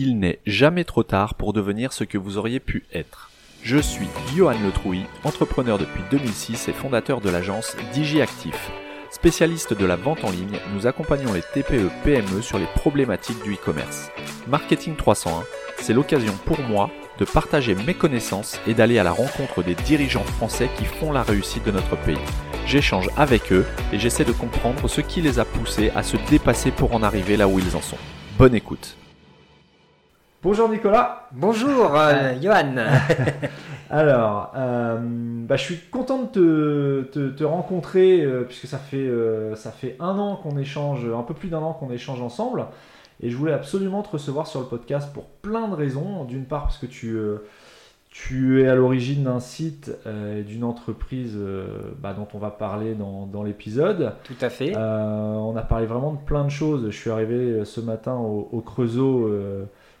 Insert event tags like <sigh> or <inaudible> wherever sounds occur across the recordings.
Il n'est jamais trop tard pour devenir ce que vous auriez pu être. Je suis Johan Letrouy, entrepreneur depuis 2006 et fondateur de l'agence DigiActif. Spécialiste de la vente en ligne, nous accompagnons les TPE-PME sur les problématiques du e-commerce. Marketing 301, c'est l'occasion pour moi de partager mes connaissances et d'aller à la rencontre des dirigeants français qui font la réussite de notre pays. J'échange avec eux et j'essaie de comprendre ce qui les a poussés à se dépasser pour en arriver là où ils en sont. Bonne écoute. Bonjour Nicolas. Bonjour euh, Johan. <laughs> Alors, euh, bah, je suis content de te, te, rencontrer euh, puisque ça fait, ça fait un an qu'on échange, un peu plus d'un an qu'on échange ensemble. Et je voulais absolument te recevoir sur le podcast pour plein de raisons. D'une part parce que tu, tu es à l'origine d'un site et d'une entreprise bah, dont on va parler dans, dans l'épisode. Tout à fait. on a parlé vraiment de plein de choses. Je suis arrivé ce matin au, au Creusot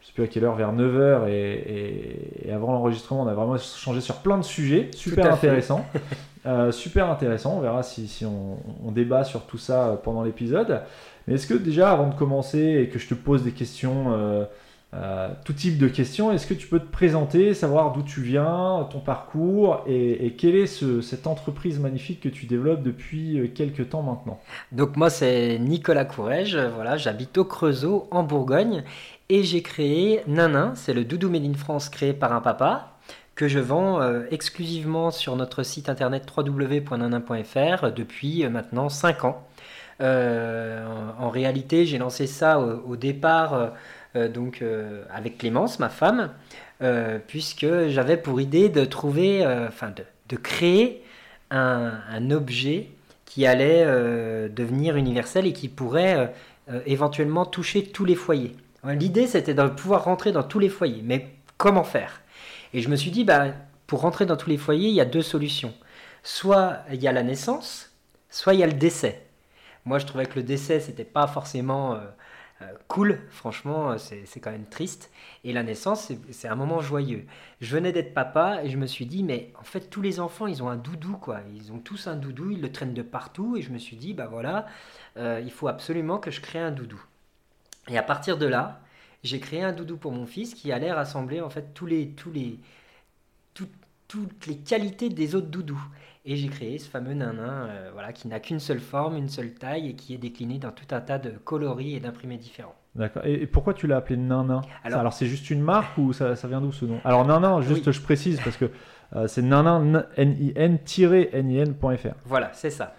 sais plus à quelle heure, vers 9h. Et, avant l'enregistrement, on a vraiment changé sur plein de sujets. Super intéressant. <laughs> Euh, super intéressant. On verra si, si on, débat sur tout ça pendant l'épisode. Mais est-ce que déjà, avant de commencer et que je te pose des questions, euh, euh, tout type de questions, est-ce que tu peux te présenter, savoir d'où tu viens, ton parcours et, quelle est cette entreprise magnifique que tu développes depuis quelques temps maintenant? Donc moi c'est Nicolas Courrèges, voilà, j'habite au Creusot en Bourgogne et j'ai créé Nanin, c'est le doudou made in France créé par un papa que je vends euh, exclusivement sur notre site internet www.nanin.fr depuis euh, maintenant 5 ans. Euh, en, réalité, j'ai lancé ça au, départ donc avec Clémence, ma femme, puisque j'avais pour idée de trouver, enfin de, créer un, un, objet qui allait devenir universel et qui pourrait éventuellement toucher tous les foyers. L'idée, c'était de pouvoir rentrer dans tous les foyers. Mais comment faire? Et je me suis dit, bah, pour rentrer dans tous les foyers, il y a deux solutions. Soit il y a la naissance, soit il y a le décès. Moi, je trouvais que le décès, c'était pas forcément euh, euh, cool. Franchement, euh, c'est quand même triste. Et la naissance, c'est un moment joyeux. Je venais d'être papa et je me suis dit, mais en fait, tous les enfants, ils ont un doudou, quoi. Ils ont tous un doudou, ils le traînent de partout. Et je me suis dit, bah voilà, il faut absolument que je crée un doudou. Et à partir de là, j'ai créé un doudou pour mon fils qui allait rassembler en fait tous les, tous les, toutes les qualités des autres doudous. Et j'ai créé ce fameux nanin euh, voilà, qui n'a qu'une seule forme, une seule taille et qui est décliné dans tout un tas de coloris et d'imprimés différents. D'accord. Et pourquoi tu l'as appelé Nanin? Alors, c'est juste une marque ou ça, ça vient d'où ce nom? Alors Nanin, juste je précise parce que euh, c'est nanin, N-I-N-N-fr. Voilà, c'est ça.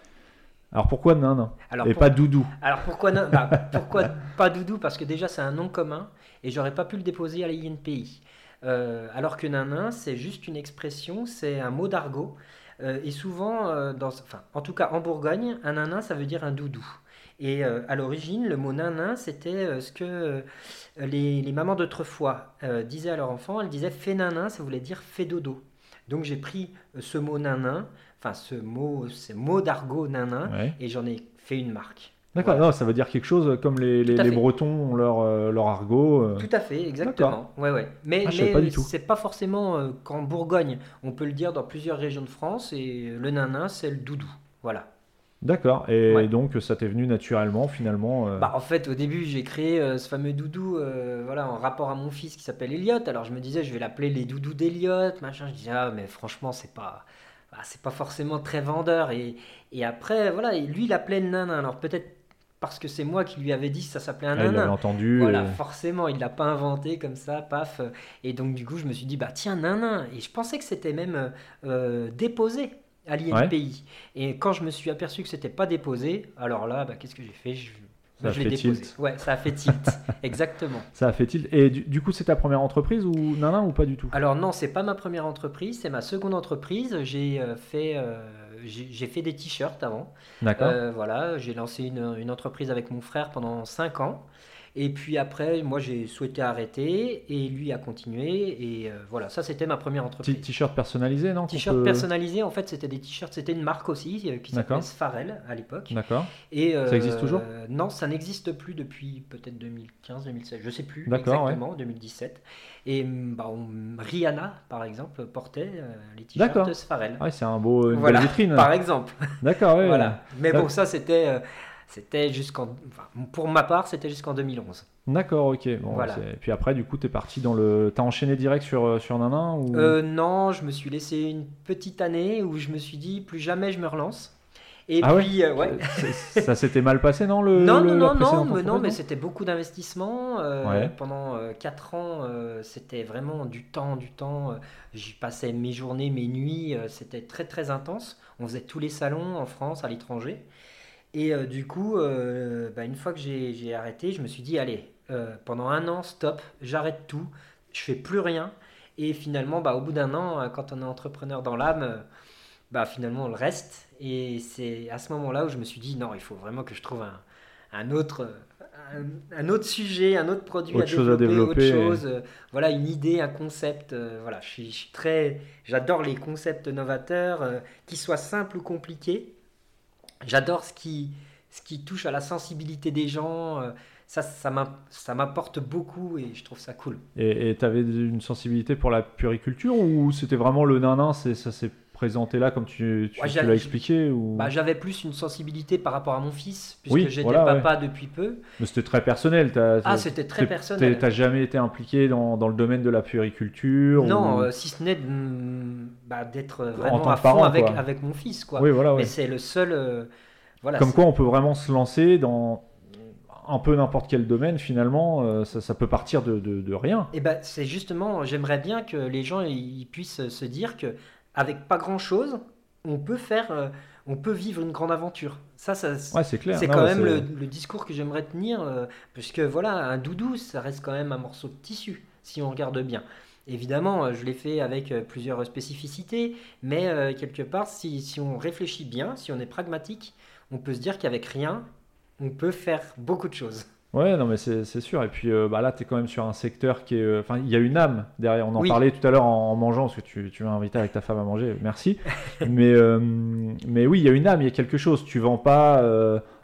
Alors pourquoi Nanin Et pas Doudou Alors pourquoi, bah, <laughs> pourquoi pas Doudou? Parce que déjà c'est un nom commun et j'aurais pas pu le déposer à l'INPI. Euh, alors que Nanin, c'est juste une expression, c'est un mot d'argot. Euh, et souvent, euh, dans, enfin, en tout cas en Bourgogne, un nanin, ça veut dire un doudou. Et à l'origine, le mot nanin, c'était ce que les, les, mamans d'autrefois disaient à leur enfant. Elles disaient fais nanin, ça voulait dire fais dodo. Donc j'ai pris ce mot nanin enfin ce mot, ce mot d'argot nanin, et j'en ai fait une marque. D'accord, ça veut dire quelque chose comme les, les, Bretons ont leur, euh, leur argot. Euh. Tout à fait, exactement. Ouais, ouais. Mais, ah, mais c'est pas forcément euh, qu'en Bourgogne, on peut le dire dans plusieurs régions de France, et le nanin, c'est le doudou. Voilà. D'accord, et donc ça t'est venu naturellement finalement bah, En fait, au début, j'ai créé ce fameux doudou voilà, en rapport à mon fils qui s'appelle Elliot. Alors je me disais, je vais l'appeler les doudous d'Elliot, machin. Je disais, ah, mais franchement, c'est pas bah, c'est pas forcément très vendeur. Et, et après, voilà, lui, il appelait le nanin. Alors peut-être parce que c'est moi qui lui avais dit que ça s'appelait un ah, nanin. Il entendu. Voilà, forcément, il l'a pas inventé comme ça, paf. Et donc, du coup, je me suis dit, bah tiens, nanin. Et je pensais que c'était même euh, déposé à l'INPI. Et quand je me suis aperçu que c'était pas déposé, alors là, bah, qu'est-ce que j'ai fait? Ça a fait tilt. Ouais, ça a fait tilt, <laughs> exactement. Ça a fait tilt. Et du, coup, c'est ta première entreprise ou non, ou pas du tout? Alors non, c'est pas ma première entreprise, c'est ma seconde entreprise. J'ai euh, fait, euh, j'ai fait des t-shirts avant. D'accord. Euh, voilà, j'ai lancé une, une, entreprise avec mon frère pendant 5 ans. Et puis après, moi, j'ai souhaité arrêter et lui a continué. Et euh, voilà, ça, c'était ma première entreprise. T-shirt personnalisé, non T-shirt personnalisé, en fait, c'était des t-shirts. C'était une marque aussi euh, qui s'appelait Sfarel à l'époque. D'accord. Et ça existe toujours Non, ça n'existe plus depuis peut-être 2015, 2016. Je sais plus exactement, 2017. Et mm, bah, Rihanna, par exemple, portait les t-shirts Sfarel. Ah, c'est un beau, une belle vitrine. Par exemple. D'accord, <laughs> voilà. Mais bon, ça, c'était c'était jusqu'en. pour ma part, c'était jusqu'en 2011. D'accord, ok. Bon, Voilà. c'est- Et puis après, du coup, t'es parti dans le. T'as enchaîné direct sur, euh, sur Nanin ou... Euh, non, je me suis laissé une petite année où je me suis dit plus jamais je me relance. Et Ah ouais? puis, euh, ouais. Ça s'était mal passé, non le, non, le- non, non, mais, non, mais c'était beaucoup d'investissement. euh, Ouais. Pendant 4 ans, euh, c'était vraiment du temps, du temps. euh, J'y passais mes journées, mes nuits. euh, c'était très, très intense. On faisait tous les salons en France, à l'étranger. Et euh, du coup, euh, bah, une fois que j'ai arrêté, je me suis dit, allez, euh, pendant un an, stop, j'arrête tout, je fais plus rien. Et finalement, bah, au bout d'un an, quand on est entrepreneur dans l'âme, bah, finalement, on le reste. Et c'est à ce moment-là où je me suis dit, non, il faut vraiment que je trouve un, un autre, un, un autre sujet, un autre produit Autre à, chose à développer, développer. autre chose, euh, voilà, une idée, un concept. euh, voilà, je suis, je suis très, j'adore les concepts novateurs, euh, qu'ils soient simples ou compliqués. J'adore ce qui, ce qui touche à la sensibilité des gens. euh, ça, ça m'apporte beaucoup et je trouve ça cool. Et tu avais une sensibilité pour la puriculture ou c'était vraiment le c'est- ça présenté là comme tu, tu- Ouais, tu j'avais- l'as expliqué ou... Bah, J'avais plus une sensibilité par rapport à mon fils, puisque Oui, j'étais voilà, papa depuis peu. Mais c'était très personnel. t'as- Ah, c'était très personnel. T'as jamais été impliqué dans, dans le domaine de la puriculture Non, ou- euh, si ce n'est bah, d'être vraiment à parent, fond avec, quoi. avec mon fils. Quoi. Oui, voilà, ouais. Mais c'est le seul. euh, voilà, Comme quoi, on peut vraiment se lancer dans un peu n'importe quel domaine. Finalement, euh, ça, ça peut partir de, de- de rien. Eh ben, c'est justement, j'aimerais bien que les gens ils puissent se dire que avec pas grand chose, on peut faire, euh, on peut vivre une grande aventure. Ça, ça Ouais, c'est clair. c'est Non, quand ouais, même le, discours que j'aimerais tenir, euh, puisque voilà, un doudou, ça reste quand même un morceau de tissu, si on regarde bien. Évidemment, euh, je l'ai fait avec plusieurs spécificités, mais euh, quelque part, si, si on réfléchit bien, si on est pragmatique, on peut se dire qu'avec rien, on peut faire beaucoup de choses. Ouais, non, mais c'est sûr. Et puis euh, bah là, tu es quand même sur un secteur qui est. euh, Enfin, il y a une âme derrière. On en Oui. parlait tout à l'heure en, en mangeant, parce que tu, tu m'as invité avec ta femme à manger. Merci. <laughs> mais, euh, mais oui, il y a une âme, il y a quelque chose. Tu vends pas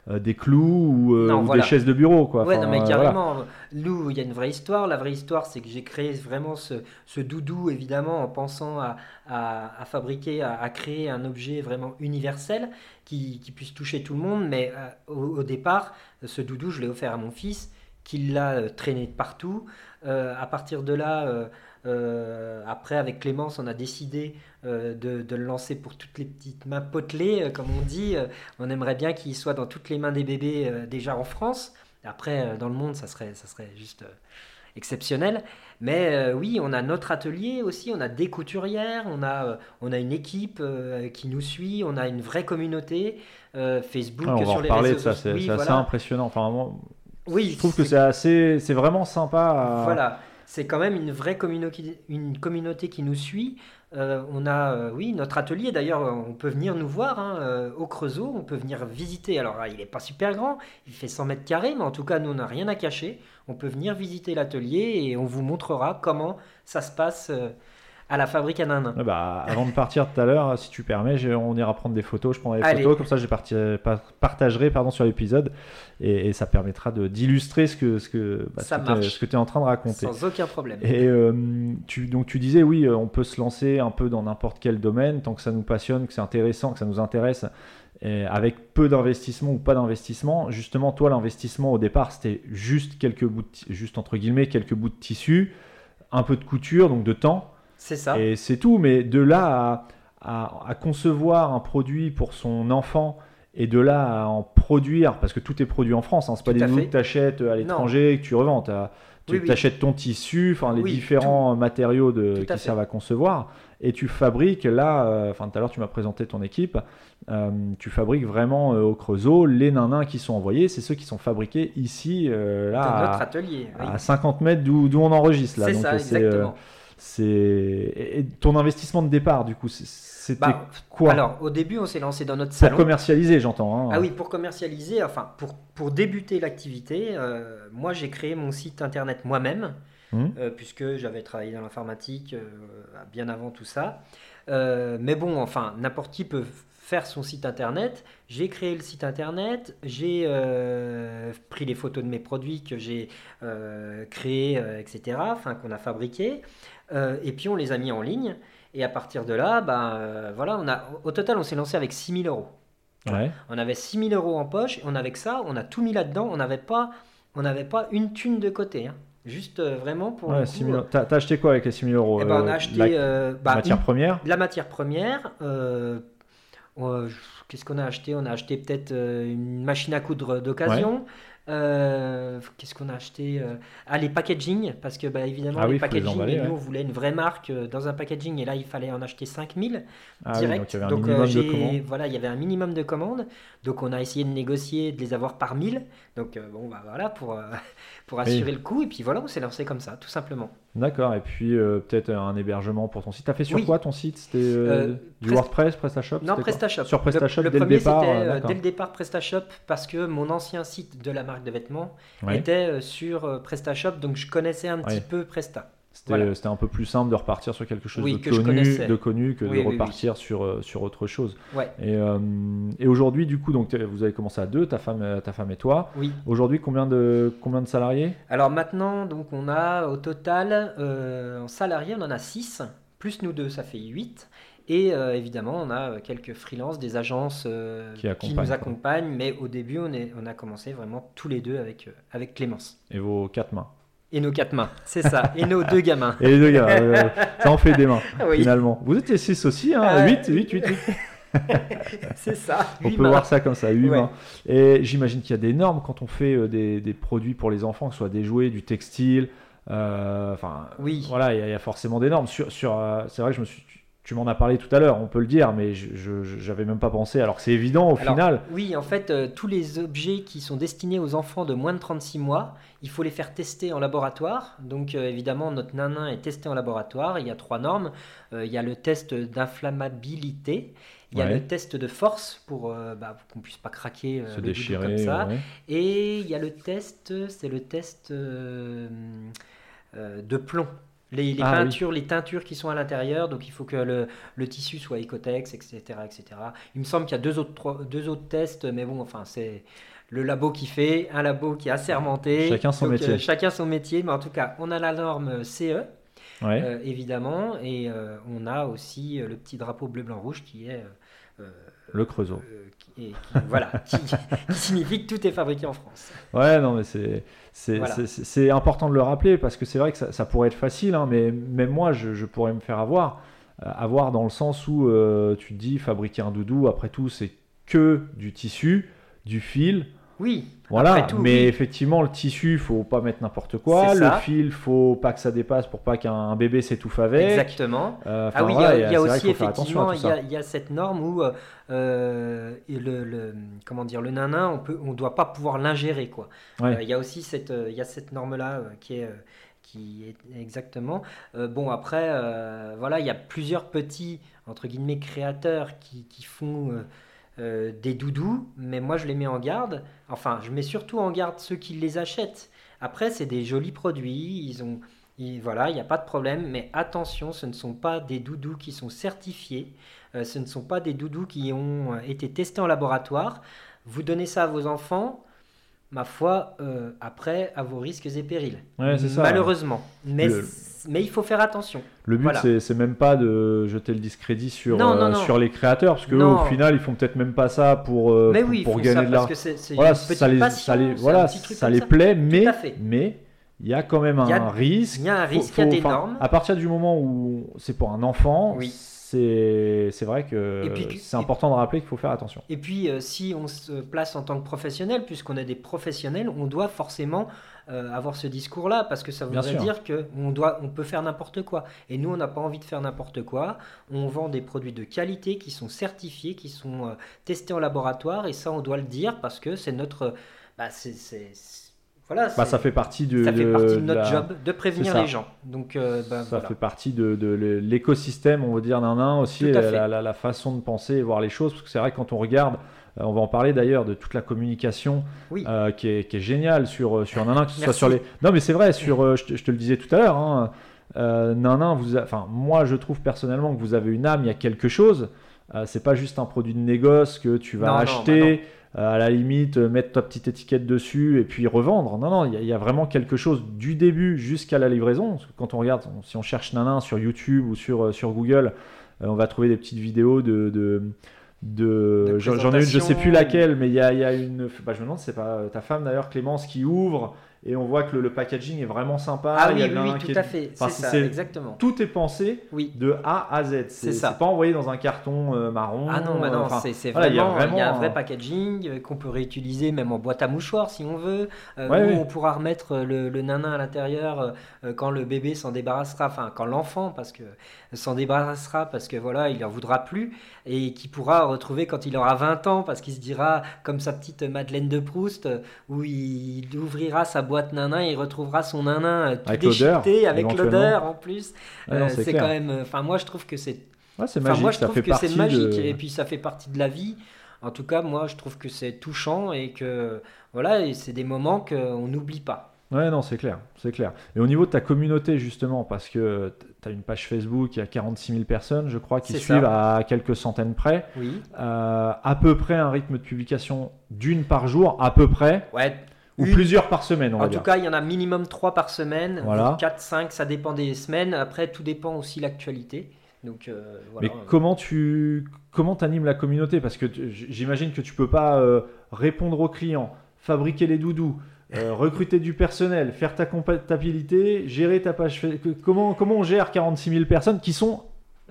euh, des clous ou, euh, Non, ou voilà. des chaises de bureau, quoi. Ouais, Enfin, non, mais euh, voilà. carrément. Lou, il y a une vraie histoire. La vraie histoire, c'est que j'ai créé vraiment ce, ce doudou, évidemment, en pensant à, à- à fabriquer, à, à créer un objet vraiment universel qui, qui puisse toucher tout le monde. Mais au, au départ, ce doudou, je l'ai offert à mon fils, qui l'a traîné de partout. Euh, à partir de là, euh, euh, après, avec Clémence, on a décidé euh, de, de le lancer pour toutes les petites mains potelées, euh, comme on dit. On aimerait bien qu'il soit dans toutes les mains des bébés déjà en France. Après, dans le monde, ça serait, ça serait juste exceptionnel. Mais oui, on a notre atelier aussi, on a des couturières, on a, on a une équipe qui nous suit, on a une vraie communauté, Facebook, Ouais, on va en sur les reparler réseaux de ça. C'est Oui, assez impressionnant. Enfin, moi, Oui, je trouve que c'est assez. C'est vraiment sympa. à- Voilà, c'est quand même une vraie communauté, communauté qui nous suit. Euh, on a, euh, oui, notre atelier d'ailleurs, on peut venir nous voir hein, euh, au Creusot, on peut venir visiter. Alors, ah, il n'est pas super grand, il fait 100 mètres carrés, mais en tout cas, nous, on n'a rien à cacher. On peut venir visiter l'atelier et on vous montrera comment ça se passe à la fabrique à Nanin. Ouais, bah, avant de partir tout à l'heure, si tu permets, on ira prendre des photos. Je prendrai des Allez. photos, comme ça je parti- pa- partagerai pardon, sur l'épisode et, et ça permettra d'illustrer ce que, ce que, bah, ce que tu es en train de raconter. Sans aucun problème. Et euh, tu, donc tu disais, oui, euh, on peut se lancer un peu dans n'importe quel domaine, tant que ça nous passionne, que c'est intéressant, que ça nous intéresse, et avec peu d'investissement ou pas d'investissement. Justement, toi, l'investissement au départ, c'était juste quelques bouts, de juste entre guillemets, quelques bouts de tissu, un peu de couture, donc de temps. C'est ça. Et c'est tout, mais de là à, à- à concevoir un produit pour son enfant et de là à en produire, parce que tout est produit en France, hein, c'est pas des nouveaux que tu achètes à l'étranger et que tu revends. Tu Oui, oui. achètes ton tissu, enfin les Oui, différents matériaux de, qui fait. servent à concevoir, et tu fabriques là, euh, enfin tout à l'heure tu m'as présenté ton équipe, euh, tu fabriques vraiment euh, au Creusot les nanins qui sont envoyés, c'est ceux qui sont fabriqués ici, euh, là, Dans notre à, atelier. à 50 mètres d'où on enregistre là. C'est ça, euh, euh, exactement. C'est ton investissement de départ, du coup, c'était Bah, quoi Alors, au début, on s'est lancé dans notre Pour salon. commercialiser, j'entends. hein. Ah oui, pour commercialiser, enfin, pour, pour débuter l'activité, euh, moi j'ai créé mon site internet moi-même, Mhm. euh, puisque j'avais travaillé dans l'informatique euh, bien avant tout ça. Mais bon, enfin, n'importe qui peut faire son site internet. J'ai créé le site internet, j'ai euh, pris les photos de mes produits que j'ai euh, créés, euh, etc., enfin, qu'on a fabriqués, et puis on les a mis en ligne. Et à partir de là, ben, voilà, on a, au total, on s'est lancé avec 6000 euros. Ouais. On avait 6000 euros en poche, et on avait que ça, on a tout mis là-dedans, on n'avait pas on n'avait pas une thune de côté. Hein. Juste vraiment pour. Ouais, le 6 coup, 000 T'as acheté quoi avec les 6 000 euros eh ben, on a acheté la bah, matière une- première? la matière première. Qu'est-ce qu'on a acheté? On a acheté peut-être euh, une machine à coudre d'occasion. Euh, Qu'est-ce qu'on a acheté euh, Ah, les packaging, parce que bah, évidemment, Ah les oui, faut les packaging, nous on voulait une vraie marque dans un packaging, et là il fallait en acheter 5000 Ah oui, direct. donc il y avait un Donc, minimum de voilà, il y avait un minimum de commandes. Donc on a essayé de négocier, de les avoir par 1000. Donc euh, bon, bah voilà, pour, euh, pour assurer le coup. Et puis voilà, on s'est lancé comme ça, tout simplement. D'accord, et puis euh, peut-être un hébergement pour ton site. T'as fait sur Oui. quoi ton site? C'était euh, Euh, du Prest- WordPress, PrestaShop? Non, PrestaShop. Sur PrestaShop le, dès le premier, départ d'accord. dès le départ PrestaShop parce que mon ancien site de la marque de vêtements Ouais. était sur PrestaShop, donc je connaissais un petit peu Presta. C'était voilà. un peu plus simple de repartir sur quelque chose Oui, de, que connu, de connu que Oui, de oui, repartir Sur, euh, sur autre chose. Ouais, Et, euh, et aujourd'hui, du coup, donc, vous avez commencé à deux, ta femme, euh, ta femme et toi. Aujourd'hui, combien de, combien de salariés? Alors maintenant, donc on a au total, euh, en salariés, on en a 6, plus nous deux, ça fait 8. Et euh, évidemment, on a quelques freelances, des agences euh, Qui accompagnent, nous quoi. accompagnent, mais au début, on, est, on a commencé vraiment tous les deux avec, euh, avec Clémence. Et vos quatre mains? Et nos quatre mains, c'est ça, et nos deux gamins. Et les deux euh, ça en fait des mains, Oui. finalement. Vous étiez 6 aussi, hein Ah, 8, 8, 8, 8. C'est ça, On peut mains. voir ça comme ça, 8 Ouais. mains. Et j'imagine qu'il y a des normes quand on fait euh, des, des produits pour les enfants, que ce soit des jouets, du textile. euh, Enfin, Oui. voilà, il y, a- il y a forcément des normes. Sur, sur, euh, c'est vrai que je me suis, tu, m'en as parlé tout à l'heure, on peut le dire, mais je, j'avais même pas pensé. Alors que c'est évident au Alors, final. Oui, en fait, euh, tous les objets qui sont destinés aux enfants de moins de 36 mois, il faut les faire tester en laboratoire. Donc, euh, évidemment, notre nanin est testé en laboratoire. Il y a trois normes. Euh, il y a le test d'inflammabilité. Il y a Ouais. le test de force pour, bah, pour qu'on puisse pas craquer Se déchirer. comme ça. ouais. Et il y a le test, c'est le test de plomb. Les, les Ah, oui. peintures, les teintures qui sont à l'intérieur, donc il faut que le, le tissu soit Ecotex, etc., etc. Il me semble qu'il y a deux autres, trois- deux autres tests, mais bon, enfin, c'est le labo qui fait, un labo qui est assermenté. Chacun son Donc, métier. euh, chacun son métier, mais en tout cas, on a la norme CE, Ouais. euh, évidemment, et euh, on a aussi euh, le petit drapeau bleu-blanc-rouge qui est... Le Creusot. euh, qui voilà, <laughs> qui, qui signifie que tout est fabriqué en France. Ouais, non, mais c'est c'est Voilà. important de le rappeler parce que c'est vrai que ça, ça pourrait être facile, hein, mais même moi, je, je pourrais me faire avoir. Euh, avoir dans le sens où euh, tu te dis fabriquer un doudou, après tout, c'est que du tissu, du fil. Oui, Voilà, tout, mais oui. effectivement, le tissu, faut pas mettre n'importe quoi. Le fil, faut pas que ça dépasse pour pas qu'un bébé s'étouffe avec. exactement. Euh, Ah oui, il y a, y aussi effectivement, il y, a, y cette norme où euh, et le, le- comment dire, le nanin, on peut, on doit pas pouvoir l'ingérer quoi. Ouais. Euh, il y a aussi cette, il y a cette norme là qui est, qui est exactement. Euh, bon après, euh, voilà, il y a plusieurs petits entre guillemets créateurs qui, qui font euh, euh, des doudous, mais moi je les mets en garde. Enfin, je mets surtout en garde ceux qui les achètent. Après, c'est des jolis produits, ils ont, voilà, il n'y a pas de problème, mais attention, ce ne sont pas des doudous qui sont certifiés, euh, ce ne sont pas des doudous qui ont euh, été testés en laboratoire. Vous donnez ça à vos enfants, ma foi, euh, après, à vos risques et périls. Ouais, c'est ça. Malheureusement. Mais, Le- mais il faut faire attention. Le but, Voilà. c'est- même pas de jeter le discrédit sur, Non, non, euh, non. sur les créateurs, parce que eux, Non. au final, ils font peut-être même pas ça pour, euh, mais pour, oui, pour gagner ça de l'argent. Voilà, ça les, passion, ça les, voilà, ça les ça. plaît, mais mais il y a quand même un a- risque. Il y a un risque, normes. À partir du moment où c'est pour un enfant, Oui. C'est vrai que c'est important de rappeler qu'il faut faire attention. Et puis, euh, si on se place en tant que professionnel, puisqu'on est des professionnels, on doit forcément euh, avoir ce discours-là, parce que ça voudrait dire qu'on on peut faire n'importe quoi. Et nous, on n'a pas envie de faire n'importe quoi. On vend des produits de qualité qui sont certifiés, qui sont euh, testés en laboratoire, et ça, on doit le dire parce que c'est notre, bah, c'est- voilà, Bah, ça fait partie de, ça fait partie de notre la- job de prévenir les gens. Donc, euh, bah, Ça voilà. fait partie de, de l'écosystème, on va dire, d'un nain aussi, la, la- la façon de penser et voir les choses. Parce que c'est vrai quand on regarde, euh, on va en parler d'ailleurs, de toute la communication Oui. euh, qui, est, qui est géniale sur, sur Nanin, que ce soit sur les. Non, mais c'est vrai, sur, je, te, je te le disais tout à l'heure, hein, euh, Nanin, vous a- enfin, moi je trouve personnellement que vous avez une âme, il y a quelque chose. Euh, c'est pas juste un produit de négoce que tu vas Non, non, acheter, euh, à la limite euh, mettre ta petite étiquette dessus et puis revendre. Non, non, il y, a- il y a vraiment quelque chose du début jusqu'à la livraison. Parce que quand on regarde, si on cherche Nanin sur YouTube ou sur, euh, sur Google, euh, on va trouver des petites vidéos de. de de- j'en ai une, je sais plus laquelle, mais il y a, y a une. Bah, je me demande, c'est pas euh, ta femme d'ailleurs, Clémence, qui ouvre et on voit que le, packaging est vraiment sympa. Ah oui, oui, tout à fait. c'est ça, exactement. Tout est pensé oui. de A à Z. C'est ça. pas envoyé dans un carton euh, marron. Ah non, non, c'est vraiment, il y, a un vrai packaging euh, qu'on peut réutiliser même en boîte à mouchoirs si on veut. Euh, où on pourra remettre le, le nanin à l'intérieur quand le bébé s'en débarrassera, enfin quand l'enfant, parce que s'en débarrassera parce que voilà, il en voudra plus et qui pourra retrouver quand il aura 20 ans parce qu'il se dira comme sa petite Madeleine de Proust où il ouvrira sa boîte nanin et il retrouvera son nanin euh, tout avec déchiqueté avec l'odeur en plus. Euh, c'est quand même enfin moi je trouve que c'est c'est magique, moi je trouve que c'est magique et puis ça fait partie de la vie. En tout cas, moi je trouve que c'est touchant et que voilà, c'est des moments qu'on n'oublie pas. Ouais, non, c'est clair, c'est clair. Et au niveau de ta communauté, justement, parce que tu as une page Facebook, il y a 46 000 personnes, je crois, qui suivent à quelques centaines près. Oui. Euh, à peu près un rythme de publication d'une par jour, à peu près. Ouais. Ou plusieurs par semaine, on En tout cas, il y en a minimum 3 par semaine, voilà. 4, 5, ça dépend des semaines. Après, tout dépend aussi de l'actualité. Donc, euh, voilà. Mais comment tu comment animes la communauté? Parce que j'imagine que tu peux pas euh, répondre aux clients, fabriquer les doudous, euh, <laughs> recruter du personnel, faire ta comptabilité, gérer ta page. Comment, comment on gère 46 000 personnes qui sont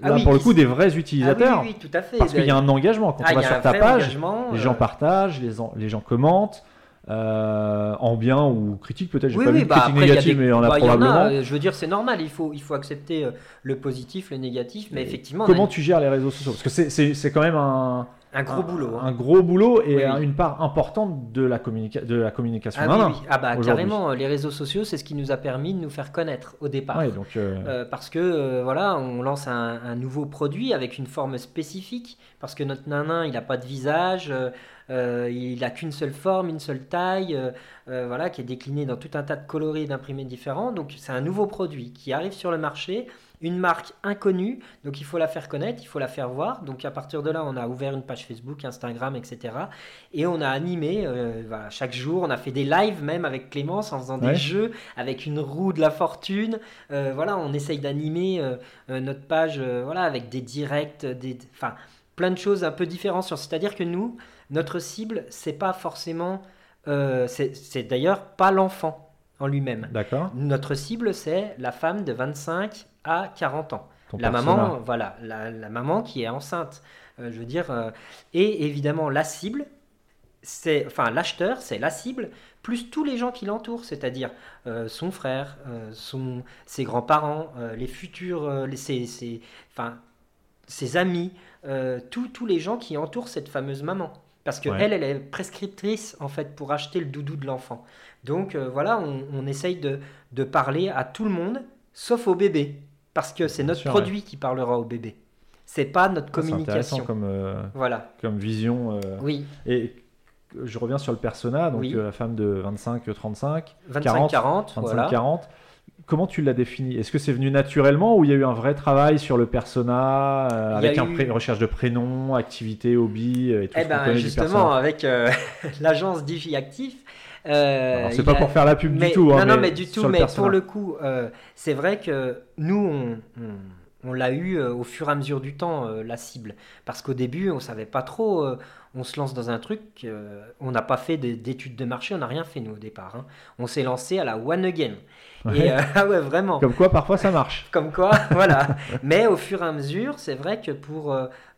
ah là, pour le coup des vrais utilisateurs? Ah oui, oui, tout à fait. Parce qu'il y a un engagement. Quand ah, on va sur ta page, les gens partagent, les, les gens commentent. Euh, en bien ou critique peut-être j'ai pas vu de bah critique négative mais on a bah, probablement. je veux dire c'est normal il faut il faut accepter le positif le négatif mais effectivement comment tu gères les réseaux sociaux? Parce que c'est quand même un un gros boulot. Hein. Un gros boulot et une part importante de la, de la communication. Ah, oui, ah bah carrément, les réseaux sociaux, c'est ce qui nous a permis de nous faire connaître au départ. donc, euh, euh, parce que euh, voilà, on lance un, nouveau produit avec une forme spécifique, parce que notre nanin, il n'a pas de visage, il n'a qu'une seule forme, une seule taille, voilà, qui est décliné dans tout un tas de coloris d'imprimés différents. Donc c'est un nouveau produit qui arrive sur le marché une marque inconnue, donc il faut la faire connaître, il faut la faire voir. Donc à partir de là, on a ouvert une page Facebook, Instagram, etc. Et on a animé, euh, chaque jour, on a fait des lives même avec Clémence en faisant des jeux avec une roue de la fortune. Euh, voilà, on essaye d'animer euh, notre page, voilà, avec des directs, des, enfin, plein de choses un peu différentes. C'est-à-dire que nous, notre cible, c'est pas forcément, c'est d'ailleurs pas l'enfant en lui-même. D'accord. Notre cible, c'est la femme de 25 à 40 ans. la maman, voilà, la, maman qui est enceinte. Euh, je veux dire, euh, et évidemment la cible, c'est, enfin l'acheteur, c'est la cible, plus tous les gens qui l'entourent, c'est-à-dire euh, son frère, son, ses grands-parents, les futurs, les, ses, enfin, ses amis, tous les gens qui entourent cette fameuse maman. Parce qu'elle, elle, elle est prescriptrice en fait pour acheter le doudou de l'enfant. Donc voilà, on, on essaye de, de, parler à tout le monde, sauf au bébé parce que c'est notre produit qui parlera au bébé. C'est pas notre communication. C'est comme, euh, voilà. comme vision. Euh, oui. Et je reviens sur le persona, donc euh, la femme de 25-35, 25-40, 25-40. Comment tu l'as défini? Est-ce que c'est venu naturellement ou il y a eu un vrai travail sur le persona avec une recherche de prénom, activité, hobby et tout eh ben, Justement, avec <laughs> l'agence Digi Actif, euh, c'est pas pour faire la pub du tout. Hein, non, non, mais du tout. Mais pour le coup, euh, c'est vrai que nous, on, l'a eu euh, au fur et à mesure du temps, la cible. Parce qu'au début, on savait pas trop. on se lance dans un truc. on n'a pas fait d'études de marché. On n'a rien fait, nous, au départ. Hein. On s'est lancé à la one again. Et, <laughs> ah ouais, vraiment. Comme quoi, parfois, ça marche. Comme quoi, <laughs> voilà. Mais au fur et à mesure, c'est vrai que pour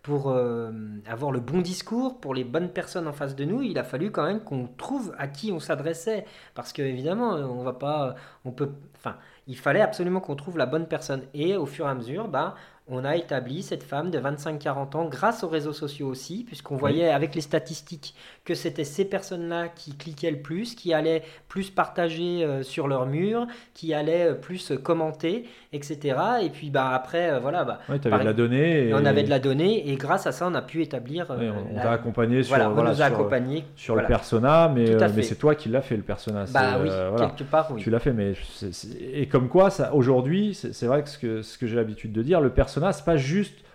pour euh, avoir le bon discours, pour les bonnes personnes en face de nous, il a fallu quand même qu'on trouve à qui on s'adressait. Parce que évidemment, on va pas, on peut, enfin, il fallait absolument qu'on trouve la bonne personne. Et au fur et à mesure, bah, on a établi cette femme de 25-40 ans grâce aux réseaux sociaux aussi, puisqu'on voyait avec les statistiques que c'était ces personnes-là qui cliquaient le plus, qui allaient plus partager euh, sur leur mur, qui allaient euh, plus commenter, etc. Et puis bah, après, euh, voilà. Bah, tu avais de la donnée. On avait de la donnée, et grâce à ça, on a pu établir. on t'a accompagné sur, voilà, sur, accompagné, sur le persona, mais, mais c'est toi qui l'as fait, le persona. Bah oui, quelque part, oui. Tu l'as fait, mais. Et comme quoi, aujourd'hui, c'est vrai que ce que, ce que j'ai l'habitude de dire, le persona c'est pas juste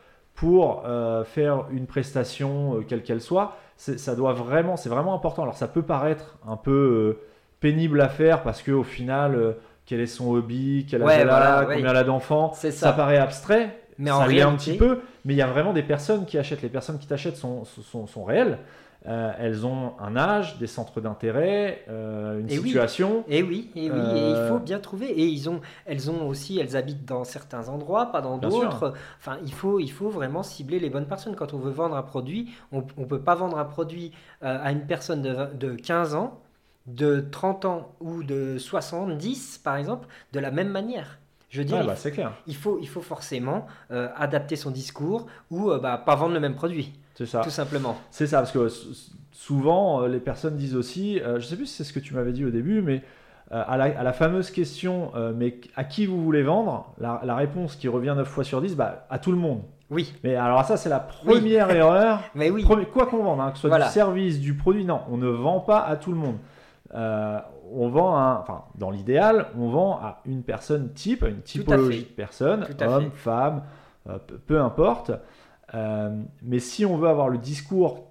pour euh, faire une prestation euh, quelle qu'elle soit. Ça doit vraiment, c'est vraiment important. Alors ça peut paraître un peu euh, pénible à faire parce que au final, quel est son hobby, quel âge elle a, combien elle a d'enfants, ça. paraît abstrait. Mais ça en réalité... un petit peu, mais il y a vraiment des personnes qui achètent. Les personnes qui t'achètent sont, sont, sont, réelles. Euh, elles ont un âge, des centres d'intérêt, euh, une Et oui. situation. Et oui, et oui, et il Euh, faut bien trouver. Et ils ont, elles ont aussi, elles habitent dans certains endroits, pas dans d'autres. Enfin, il faut, il faut vraiment cibler les bonnes personnes. Quand on veut vendre un produit, on ne peut pas vendre un produit euh, à une personne de, vingt- de 15 ans, de 30 ans ou de 70, par exemple, de la même manière. Je veux dire, il bah, c'est clair. il faut, il faut forcément euh, adapter son discours ou euh, bah, pas vendre le même produit, C'est ça. tout simplement. C'est ça, parce que souvent, euh, les personnes disent aussi, euh, je sais plus si c'est ce que tu m'avais dit au début, mais euh, à, la, à la fameuse question, euh, mais à qui vous voulez vendre la, la réponse qui revient 9 fois sur 10, bah, à tout le monde. Oui, Mais alors ça, c'est la première erreur. <laughs> mais oui. Premier- quoi qu'on vende, hein, que ce soit Voilà. du service, du produit, non, on ne vend pas à tout le monde. On vend, à, enfin, dans l'idéal, on vend à une personne type, à une typologie de personnes, homme, femme, peu importe. Euh, mais si on veut avoir le discours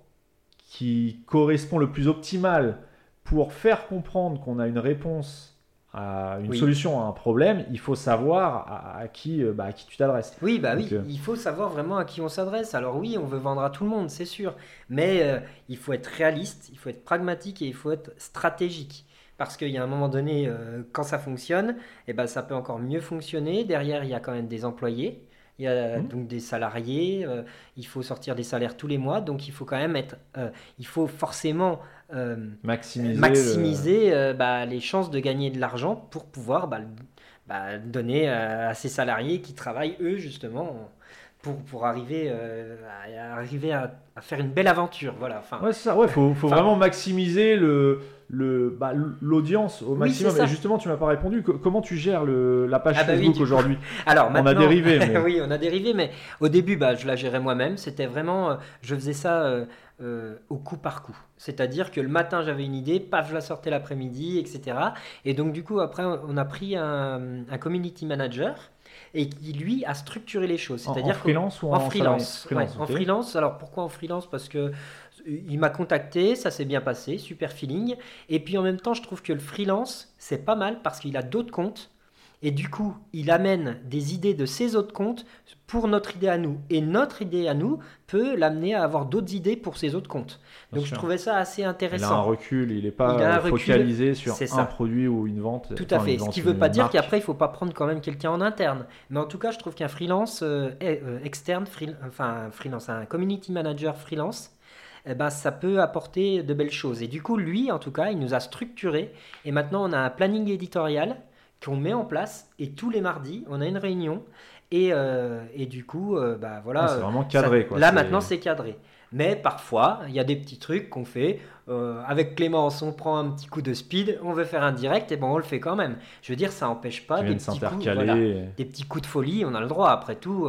qui correspond le plus optimal pour faire comprendre qu'on a une réponse à une Oui. solution à un problème, il faut savoir à, à qui, euh, bah, à qui tu t'adresses. Oui, bah Donc, oui, euh, il faut savoir vraiment à qui on s'adresse. Alors oui, on veut vendre à tout le monde, c'est sûr. Mais euh, il faut être réaliste, il faut être pragmatique et il faut être stratégique. Parce qu'il y a un moment donné, euh, quand ça fonctionne, eh ben, ça peut encore mieux fonctionner. Derrière, il y a quand même des employés, il y a Mhm. donc des salariés, euh, il faut sortir des salaires tous les mois. Donc il faut quand même être... euh, il faut forcément... euh, Maximiser. bah, les chances de gagner de l'argent pour pouvoir bah, bah, donner à ces salariés qui travaillent eux justement pour, pour arriver, euh, à, arriver à, à faire une belle aventure. Voilà. Enfin, Ouais, c'est ça. Ouais, faut, faut vraiment maximiser le, le, bah, l'audience au maximum. Et justement, tu m'as pas répondu. Co- comment tu gères le, la page Ah bah Facebook aujourd'hui? <laughs> Alors On a dérivé, <laughs> mais- oui, on a dérivé, mais au début, bah, je la gérais moi-même. C'était vraiment, euh, je faisais ça euh, euh, au coup par coup. C'est-à-dire que le matin, j'avais une idée, paf, je la sortais l'après-midi, etc. Et donc, du coup, après, on a pris un, un community manager et qui, lui, a structuré les choses. En, en C'est-à-dire que- freelance ou en, En freelance, ouais, en freelance. Alors pourquoi en freelance? Parce que euh, il m'a contacté, ça s'est bien passé, super feeling. Et puis en même temps, je trouve que le freelance, c'est pas mal parce qu'il a d'autres comptes. Et du coup, il amène des idées de ses autres comptes pour notre idée à nous. Et notre idée à nous peut l'amener à avoir d'autres idées pour ses autres comptes. Donc je trouvais ça assez Il a un intéressant. recul, il n'est pas Il recul, focalisé sur un ça. produit ou une vente. Tout à enfin, fait. Ce qui ne veut pas dire qu'après, il ne faut pas prendre quand même quelqu'un en interne. Mais en tout cas, je trouve qu'un freelance euh, euh, externe, freel- enfin un freelance, un community manager freelance, eh ben, ça peut apporter de belles choses. Et du coup, lui, en tout cas, il nous a structuré. Et maintenant, on a un planning éditorial qu'on met en place. Et tous les mardis, on a une réunion. Et, euh, et du coup, euh, bah, voilà. Ah, c'est vraiment cadré. ça- quoi. Là, maintenant, c'est cadré. Mais parfois, il y a des petits trucs qu'on fait. Euh, avec Clémence, on prend un petit coup de speed, on veut faire un direct, et bon, on le fait quand même. Je veux dire, ça n'empêche pas des petits, coups, des petits coups de folie, on a le droit. Après tout,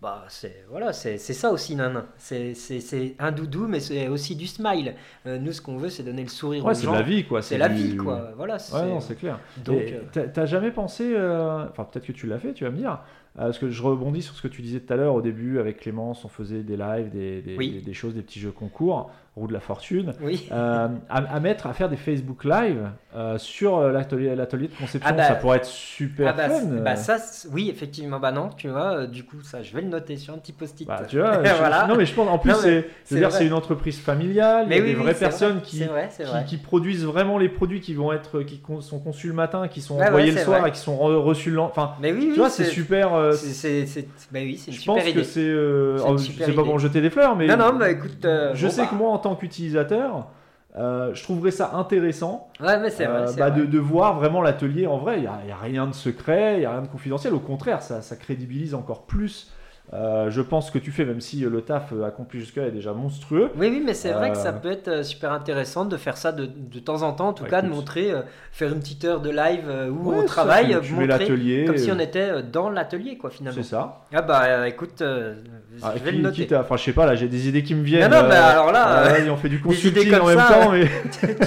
bah, c'est voilà, c'est c'est ça aussi, Nanin. C'est c'est- c'est un doudou, mais c'est aussi du smile. Euh, nous, ce qu'on veut, c'est donner le sourire Ouais, aux c'est gens. la vie, quoi. C'est la du- vie, quoi. Voilà. c'est- Ouais, non, c'est clair. Donc, euh, t'as- T'as jamais pensé, euh, enfin peut-être que tu l'as fait, tu vas me dire, euh, parce que je rebondis sur ce que tu disais tout à l'heure au début avec Clémence, on faisait des lives, des, des, Oui. des- des choses, des petits jeux concours, roue de la fortune, oui. euh, à, à mettre, à faire des Facebook live euh, sur euh, l'atelier l'atelier de conception, Ah bah- ça pourrait être super Ah bah, fun. bah ça, oui, effectivement, bah non, tu vois, euh, du coup, ça, je vais le noter sur un petit post-it. Tu vois, <laughs> je- Voilà. non mais je pense en plus c'est, c'est une entreprise familiale, il y Mais a oui, des vraies personnes vrai, qui, vrai, qui, produisent vraiment les produits qui vont être qui sont conçus le matin, qui sont ouais, envoyés le soir vrai. et qui sont re- reçus le lendemain. Enfin, Mais oui, oui, tu vois, c'est super. c'est- c'est- c'est- oui, c'est une je super pense idée. que c'est. C'est oh, c'est pas pour jeter des fleurs, mais Non, non, bah écoute, je sais que moi, en tant qu'utilisateur, euh, je trouverais ça intéressant Ouais, mais euh, bah, de, de voir vraiment l'atelier en vrai. Il n'y a, il y a rien de secret, il n'y a rien de confidentiel. Au contraire, ça, ça crédibilise encore plus. Euh, je pense que tu fais, même si le taf euh, accompli jusque-là est déjà monstrueux. Oui, oui, mais c'est vrai que ça Euh, peut être euh, super intéressant de faire ça de, de temps en temps, en tout Bah, cas, de montrer, euh, faire une petite heure de live euh, ou Ouais, au ça, travail, tu- euh, tu mets montrer l'atelier. comme si euh, on était euh, dans l'atelier, quoi, finalement. C'est ça. Ah bah euh, écoute, euh, Ah, je vais qui- le noter. Enfin, je sais pas, là, j'ai des idées qui me viennent. Non, non, euh, alors là, euh, euh, vas-y, on fait du consulting en même ça, temps, mais <laughs>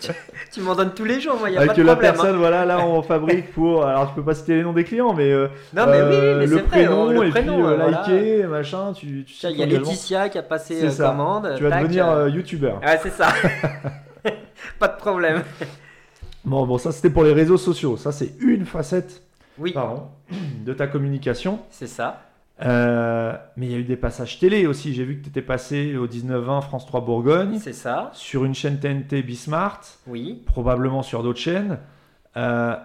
tu <laughs> m'en tu- tu m'en donnes tous les jours, moi, il n'y a avec pas de la problème. hein. personne, voilà, là, on fabrique pour. Alors, je peux pas citer les noms des clients, mais, euh, Non, mais oui, euh, mais le c'est vrai, prénom le et prénom, puis euh, voilà. liker, machin. Tu, Il y a. Laetitia qui a passé euh, commande. Tu vas tac, devenir youtubeur. Ouais, c'est ça. <laughs> pas de problème. Bon, bon, ça c'était pour les réseaux sociaux. Ça, c'est une facette, Oui, pardon, de ta communication. c'est ça. Euh, mais il y a eu des passages télé aussi. J'ai vu que tu étais passé au 19-20 France 3 Bourgogne. C'est ça. Sur une chaîne TNT Bismart. Oui. Probablement sur d'autres chaînes. Euh,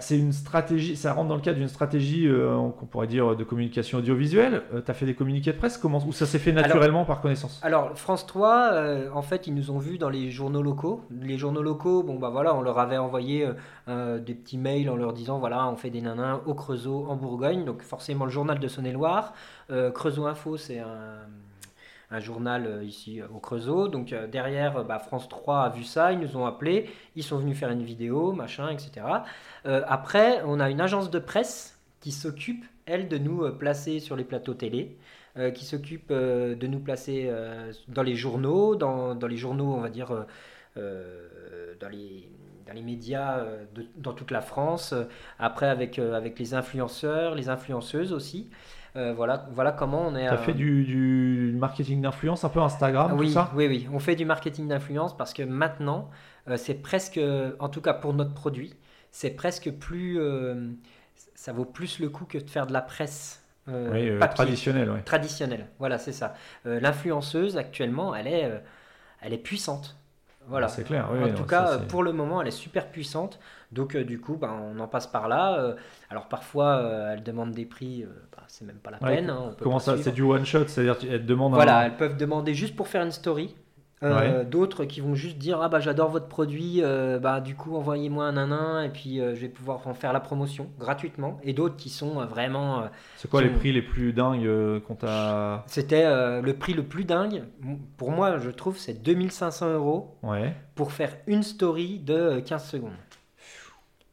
c'est une stratégie, ça rentre dans le cadre d'une stratégie euh, qu'on pourrait dire de communication audiovisuelle. Euh, tu as fait des communiqués de presse comment, ou ça s'est fait naturellement par connaissance? Alors, France 3, euh, en fait, ils nous ont vus dans les journaux locaux. Les journaux locaux, bon, bah voilà, on leur avait envoyé des petits mails en leur disant voilà, on fait des nanins au Creusot, en Bourgogne. Donc, forcément, le journal de Saône-et-Loire. Creusot Info, c'est un un journal euh, ici euh, au Creusot. Donc euh, derrière, bah, France 3 a vu ça, ils nous ont appelés, ils sont venus faire une vidéo, machin, etc. après, on a une agence de presse qui s'occupe, elle, de nous placer sur les plateaux télé. qui s'occupe de nous placer dans les journaux, dans, dans, les journaux, on va dire, dans les, dans les médias dans toute la France, après avec, avec les influenceurs, les influenceuses aussi. Euh, voilà, voilà comment on est. Tu as fait du, marketing d'influence, un peu Instagram, oui, tout ça? Oui, oui, on fait du marketing d'influence parce que maintenant, euh, c'est presque, en tout cas pour notre produit, c'est presque plus. Euh, ça vaut plus le coup que de faire de la presse. oui, traditionnelle. Oui. Traditionnelle, voilà, c'est ça. L'influenceuse, actuellement, elle est, elle est puissante. Voilà. C'est clair. en tout cas, pour le moment, elle est super puissante. Donc, euh, du coup, ben, on en passe par là. Euh. alors, parfois, euh, elle demande des prix, bah, c'est même pas la peine. Hein, comment ça C'est du one shot C'est-à-dire qu'elles demandent Voilà, elles peuvent demander juste pour faire une story. Euh, d'autres qui vont juste dire ah bah j'adore votre produit, euh, bah du coup envoyez-moi un nanin et puis euh, je vais pouvoir en faire la promotion gratuitement. Et d'autres qui sont vraiment. C'est quoi les prix les plus dingues qu'on t'a C'était le prix le plus dingue. Pour moi, je trouve c'est 2500 euros pour faire une story de 15 secondes.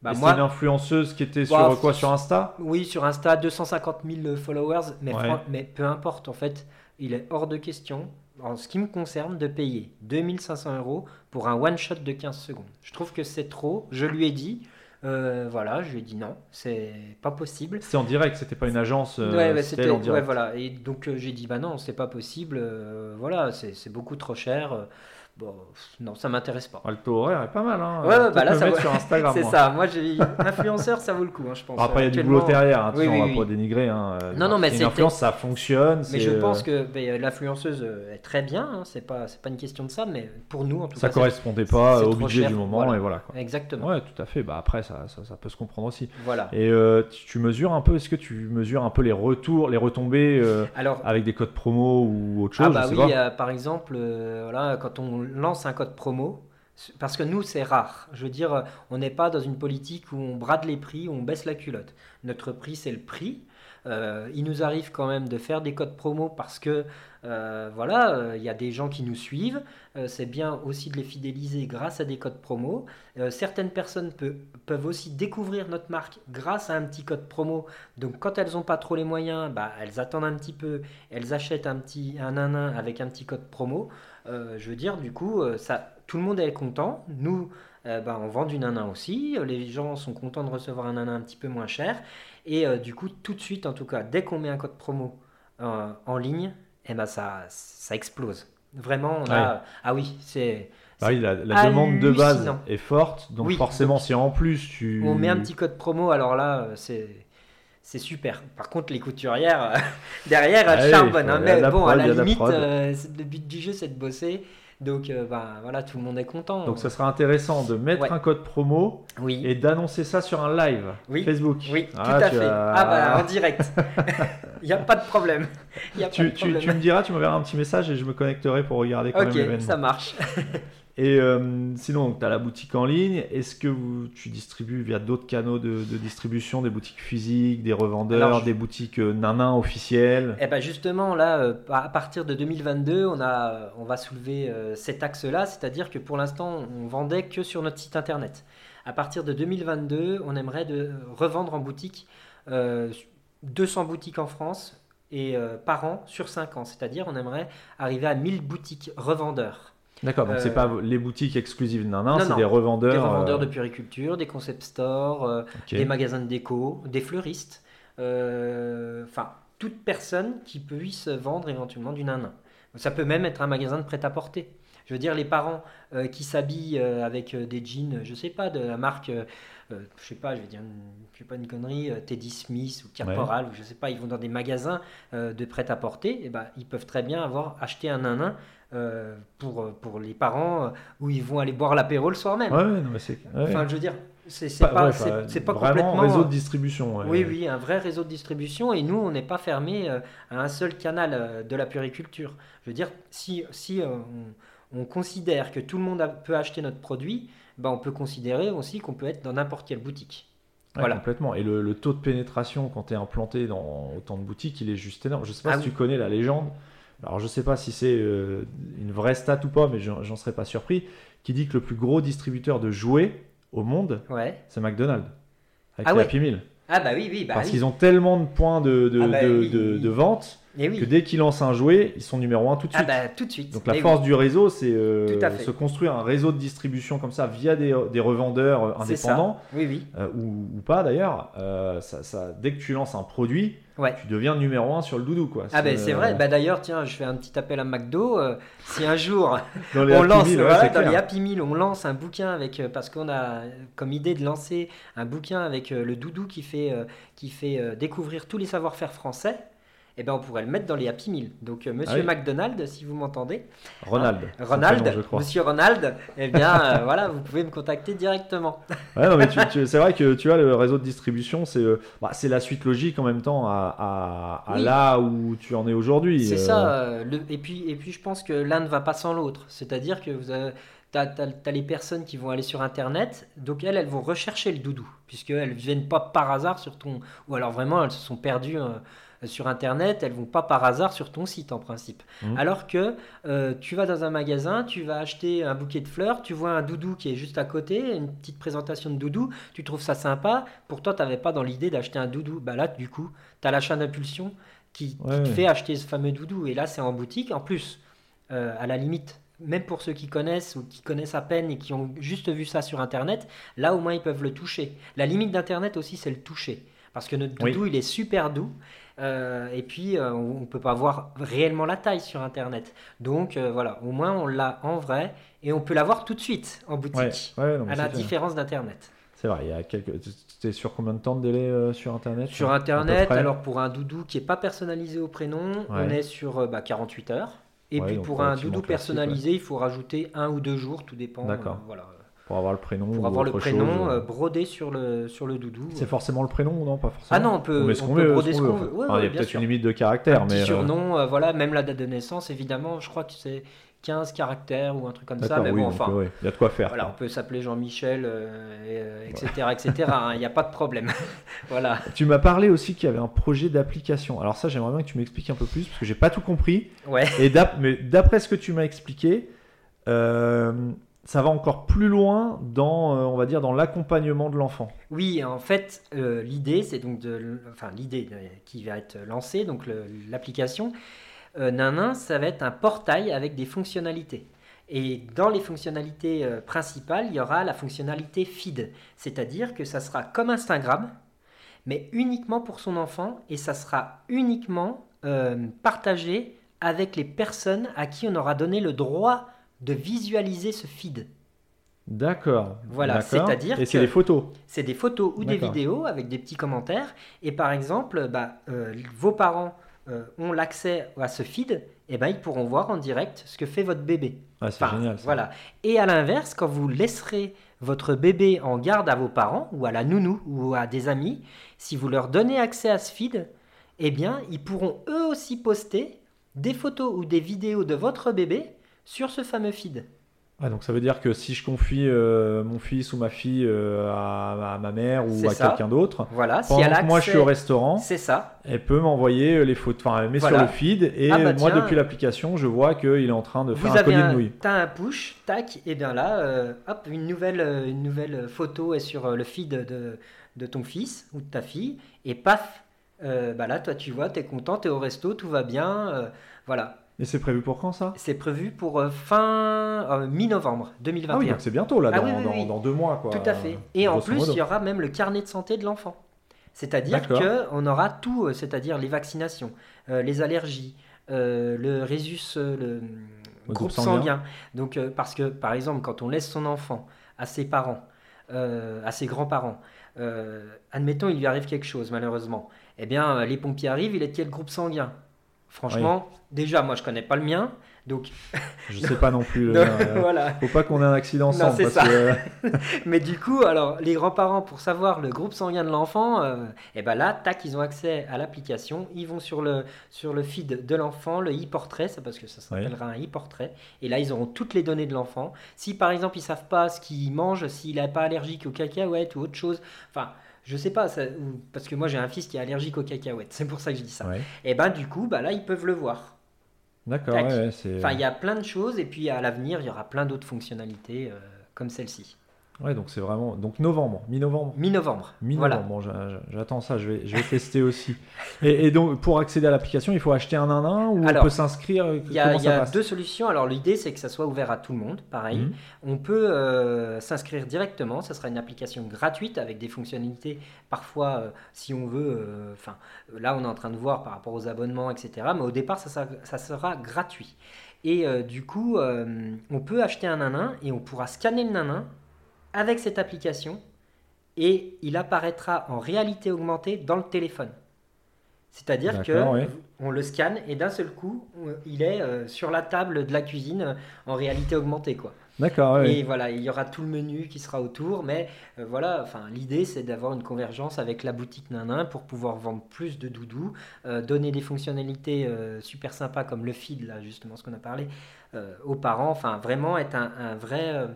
Bah, c'est une influenceuse qui était sur bah, quoi Sur Insta? Oui, sur Insta, 250 000 followers. Mais, mais peu importe, en fait, il est hors de question en ce qui me concerne, de payer 2500 euros pour un one-shot de 15 secondes. Je trouve que c'est trop. Je lui ai dit, euh, voilà, je lui ai dit non, c'est pas possible. C'est en direct, c'était pas une agence. Euh, ouais, c'était en direct. Ouais, voilà. Et donc euh, j'ai dit bah non, c'est pas possible. voilà, c'est beaucoup trop cher. Bon, non, ça m'intéresse pas. Ah, le taux horaire est pas mal. Hein. Ouais, bah là, ça vaut... sur Instagram. <laughs> c'est ça. Moi, j'ai influenceur, ça vaut le coup, hein, je pense. après, il y a du boulot derrière. Hein, oui, on va pas dénigrer. Hein. Non, non, mais c'est l'influence, ça fonctionne. Mais je pense que l'influenceuse est très bien. Hein, c'est pas, c'est pas une question de ça, mais pour nous, en tout ça cas, correspondait pas au budget du moment et voilà. Quoi. Exactement. Ouais, tout à fait. Bah après, ça, ça, peut se comprendre aussi. Voilà. Et euh, tu mesures un peu. Est-ce que tu mesures un peu les retours, les retombées euh, Alors, avec des codes promo ou autre chose Ah bah oui, euh, par exemple, voilà, quand on lance un code promo parce que nous, c'est rare. Je veux dire, on n'est pas dans une politique où on brade les prix, où on baisse la culotte. Notre prix, c'est le prix. Euh, il nous arrive quand même de faire des codes promo parce que euh, voilà, euh, il y a des gens qui nous suivent. c'est bien aussi de les fidéliser grâce à des codes promo. certaines personnes peuvent aussi découvrir notre marque grâce à un petit code promo. Donc quand elles n'ont pas trop les moyens, bah, elles attendent un petit peu, elles achètent un petit un nain avec un petit code promo. Je veux dire, du coup, ça tout le monde est content. Nous, euh, bah, on vend du nanin aussi. Les gens sont contents de recevoir un nanin un petit peu moins cher. Et euh, du coup, tout de suite, en tout cas, dès qu'on met un code promo euh, en ligne, eh ben, ça, ça explose. Vraiment, on a... Ah oui, c'est... Bah oui, la, demande de base est forte, donc forcément, si en plus tu... On met un petit code promo, alors là, c'est c'est super. Par contre, les couturières, <laughs> derrière, elles ah charbonnent. Hein. mais bon, à la limite, le but du jeu, c'est de bosser. Donc euh, bah, voilà, tout le monde est content. Donc ça sera intéressant de mettre un code promo et d'annoncer ça sur un live Facebook. Oui, ah, tout à fait. Ah bah en direct. <laughs> Il n'y a pas de problème. tu, me diras, tu m'enverras un petit message et je me connecterai pour regarder quand même. Ok, ça marche. <laughs> Et euh, sinon, tu as la boutique en ligne. Est-ce que tu distribues via d'autres canaux de, distribution, des boutiques physiques, des revendeurs, des boutiques euh, nanin officielles? Eh ben justement, là, euh, à partir de 2022, on, a, on va soulever cet axe-là, c'est-à-dire que pour l'instant, on vendait que sur notre site internet. À partir de 2022, on aimerait de revendre en boutique 200 boutiques en France et par an sur 5 ans, c'est-à-dire on aimerait arriver à 1000 boutiques revendeurs. D'accord, donc c'est pas euh, les boutiques exclusives Nanin, c'est des revendeurs. Des revendeurs de puriculture, des concept stores, euh, des magasins de déco, des fleuristes. Euh, enfin, toute personne qui puisse vendre éventuellement du nanin. Ça peut même être un magasin de prêt-à-porter. Je veux dire, les parents qui s'habillent avec des jeans, je sais pas, de la marque je sais pas, je vais dire, je sais pas une connerie, Teddy Smith ou Caporal, ou je sais pas, ils vont dans des magasins de prêt-à-porter, et ben ils peuvent très bien avoir acheté un nanin pour, pour les parents où ils vont aller boire l'apéro le soir même. Enfin, je veux dire, c'est pas, c'est pas complètement un réseau de distribution. Oui, oui, un vrai réseau de distribution. Et nous, on n'est pas fermé euh, à un seul canal euh, de la puriculture. Je veux dire, si, si euh, on, considère que tout le monde peut acheter notre produit, ben on peut considérer aussi qu'on peut être dans n'importe quelle boutique. voilà. Complètement. Et le, taux de pénétration quand tu es implanté dans autant de boutiques, il est juste énorme. Je sais pas ah si tu connais la légende. Alors je sais pas si c'est une vraie stat ou pas, mais j'en serais pas surpris. Qui dit que le plus gros distributeur de jouets au monde, ouais. c'est McDonald's. Avec ah les Happy Meal. Ah bah oui, oui. Bah Parce qu'ils ont tellement de points de, de, ah bah de, vente eh que dès qu'ils lancent un jouet, ils sont numéro un tout de ah suite. Ah bah tout de suite. Donc la force du réseau, c'est euh, se construire un réseau de distribution comme ça via des, des revendeurs indépendants, oui, oui. Euh, ou, pas d'ailleurs. Euh, ça, ça, dès que tu lances un produit, Ouais. Tu deviens numéro un sur le doudou, quoi. Ah ben c'est vrai. Bah d'ailleurs, tiens, je fais un petit appel à McDo. si un jour on lance <laughs> dans les Happy Meal, on lance un bouquin avec parce qu'on a comme idée de lancer un bouquin avec le doudou qui fait qui fait découvrir tous les savoir-faire français eh ben, on pourrait le mettre dans les Happy Meal. Donc, euh, Monsieur ah McDonald, si vous m'entendez. Ronald. Ah, Ronald, Monsieur Ronald, eh bien, euh, <laughs> voilà, vous pouvez me contacter directement. ouais, non, mais c'est vrai que tu as le réseau de distribution, c'est euh, bah, c'est la suite logique en même temps à, à, là où tu en es aujourd'hui. C'est ça. et, puis, et puis, je pense que l'un ne va pas sans l'autre. C'est-à-dire que vous avez. Tu as, les personnes qui vont aller sur Internet, donc elles, elles vont rechercher le doudou, puisqu'elles ne viennent pas par hasard sur ton... Ou alors vraiment, elles se sont perdues sur Internet, elles vont pas par hasard sur ton site en principe. Mmh. Alors que euh, tu vas dans un magasin, tu vas acheter un bouquet de fleurs, tu vois un doudou qui est juste à côté, une petite présentation de doudou, tu trouves ça sympa, pour toi tu n'avais pas dans l'idée d'acheter un doudou. Bah là, du coup, tu as l'achat d'impulsion qui, te fait acheter ce fameux doudou. Et là, c'est en boutique. En plus, euh, à la limite, même pour ceux qui connaissent ou qui connaissent à peine et qui ont juste vu ça sur Internet, là au moins ils peuvent le toucher. La limite d'Internet aussi, c'est le toucher. Parce que notre doudou, il est super doux. Euh, et puis, euh, on ne peut pas voir réellement la taille sur Internet. Donc, euh, voilà, au moins, on l'a en vrai et on peut l'avoir tout de suite en boutique, à la différence d'Internet. C'est vrai, il y a quelques. es sur combien de temps de délai sur Internet? Sur Internet, alors pour un doudou qui n'est pas personnalisé au prénom, on est sur bah, 48 heures. Et puis pour un doudou personnalisé, il faut rajouter un ou deux jours, tout dépend. D'accord. voilà. Pour avoir le prénom. Pour avoir le prénom euh, brodé sur le, sur le doudou. C'est forcément le prénom ou non Pas forcément. Ah non, on peut, on, peut broder ce qu'on veut. il y a peut-être une limite de caractère. Un mais petit euh, surnom, euh, voilà, même la date de naissance, évidemment, je crois que c'est 15 caractères ou un truc comme ça. Mais bon, enfin. Il y a de quoi faire. Voilà, on peut s'appeler Jean-Michel, etc. etc. Hein, il n'y a pas de problème. <laughs> voilà. Tu m'as parlé aussi qu'il y avait un projet d'application. Alors ça, j'aimerais bien que tu m'expliques un peu plus, parce que j'ai pas tout compris. Ouais. Et mais d'après ce que tu m'as expliqué, ça va encore plus loin dans, euh, on va dire, dans l'accompagnement de l'enfant. Oui, en fait, euh, l'idée, c'est donc de, enfin l'idée euh, qui va être lancée, donc l'application Nanin, ça va être un portail avec des fonctionnalités. Et dans les fonctionnalités principales, il y aura la fonctionnalité feed, c'est-à-dire que ça sera comme Instagram, mais uniquement pour son enfant, et ça sera uniquement partagé avec les personnes à qui on aura donné le droit de visualiser ce feed. D'accord. Voilà, c'est-à-dire. Et c'est des photos. C'est des photos ou des vidéos avec des petits commentaires. Et par exemple, bah, euh, vos parents euh, ont l'accès à ce feed, et eh ben ils pourront voir en direct ce que fait votre bébé. Ah, c'est génial. Voilà. Et à l'inverse, quand vous laisserez votre bébé en garde à vos parents ou à la nounou ou à des amis, si vous leur donnez accès à ce feed, eh bien, ils pourront eux aussi poster des photos ou des vidéos de votre bébé sur ce fameux feed. Ah, donc ça veut dire que si je confie euh, mon fils ou ma fille euh, à, ma mère ou à quelqu'un d'autre, voilà, pendant si que moi je suis au restaurant, c'est ça. Elle peut m'envoyer les photos, enfin elle met sur le feed et ah, bah moi depuis l'application je vois qu'il est en train de faire un colis de nouilles. Tu as un push, tac, et bien là, euh, hop, une nouvelle, une nouvelle photo est sur le feed de, de ton fils ou de ta fille et paf, bah là toi tu vois, tu es content, tu es au resto, tout va bien, voilà. Et c'est prévu pour quand ça? C'est prévu pour euh, fin euh, mi-novembre 2021. Ah oui, donc c'est bientôt là, ah dans, dans, deux mois quoi. Tout à fait. Et en plus, il y aura même le carnet de santé de l'enfant. C'est-à-dire qu'on aura tout, euh, c'est-à-dire les vaccinations, les allergies, le résus, le, groupe sanguin. Donc, parce que par exemple, quand on laisse son enfant à ses parents, à ses grands-parents. admettons, il lui arrive quelque chose, malheureusement. Eh bien, les pompiers arrivent, il est de quel groupe sanguin? Franchement, déjà, moi, je connais pas le mien. Donc, <laughs> je sais pas non plus. ne <laughs> euh, voilà. Faut pas qu'on ait un accident ensemble. Non, ça. <laughs> Mais du coup, alors les grands-parents pour savoir le groupe sanguin de l'enfant, et euh, eh ben là, tac, ils ont accès à l'application. Ils vont sur le sur le feed de l'enfant, le e-portrait, c'est parce que ça s'appellera un e-portrait. Et là, ils auront toutes les données de l'enfant. Si par exemple ils savent pas ce qu'il mange, s'il n'est pas allergique aux cacahuètes ou autre chose, enfin. Je sais pas, parce que moi j'ai un fils qui est allergique aux cacahuètes, c'est pour ça que je dis ça. Et eh ben du coup, bah là ils peuvent le voir. D'accord. enfin, il y a plein de choses et puis à l'avenir, il y aura plein d'autres fonctionnalités euh, comme celle-ci. Ouais, donc c'est vraiment donc novembre, mi-novembre. Mi-novembre. Mi-novembre. Bon, j'attends ça, je vais, je vais tester aussi. Et, donc pour accéder à l'application, il faut acheter un nanin ou on peut s'inscrire Il y a, y a deux solutions. Alors l'idée c'est que ça soit ouvert à tout le monde, pareil. Mhm. On peut euh, s'inscrire directement. Ça sera une application gratuite avec des fonctionnalités. Parfois, euh, si on veut, euh, enfin là on est en train de voir par rapport aux abonnements, etc. Mais au départ, ça, ça, ça sera gratuit. Et du coup, on peut acheter un nanin et on pourra scanner le nanin avec cette application et il apparaîtra en réalité augmentée dans le téléphone. C'est-à-dire que on le scanne et d'un seul coup, il est euh, sur la table de la cuisine euh, en réalité augmentée, quoi. D'accord. Et voilà, il y aura tout le menu qui sera autour, mais euh, voilà, enfin l'idée c'est d'avoir une convergence avec la boutique Nanin pour pouvoir vendre plus de doudous, donner des fonctionnalités super sympas comme le feed là justement ce qu'on a parlé aux parents, enfin vraiment être un, un vrai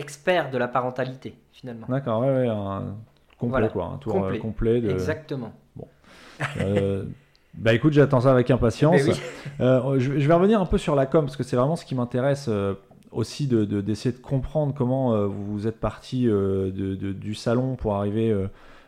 expert de la parentalité, finalement. D'accord, ouais, un complet, quoi, un tour euh, complet. de... Exactement. Bon. Euh, <laughs> bah écoute, j'attends ça avec impatience. <laughs> Euh, je, vais revenir un peu sur la com, parce que c'est vraiment ce qui m'intéresse aussi d'essayer de, d'essayer de, comprendre comment vous êtes parti de, du salon pour arriver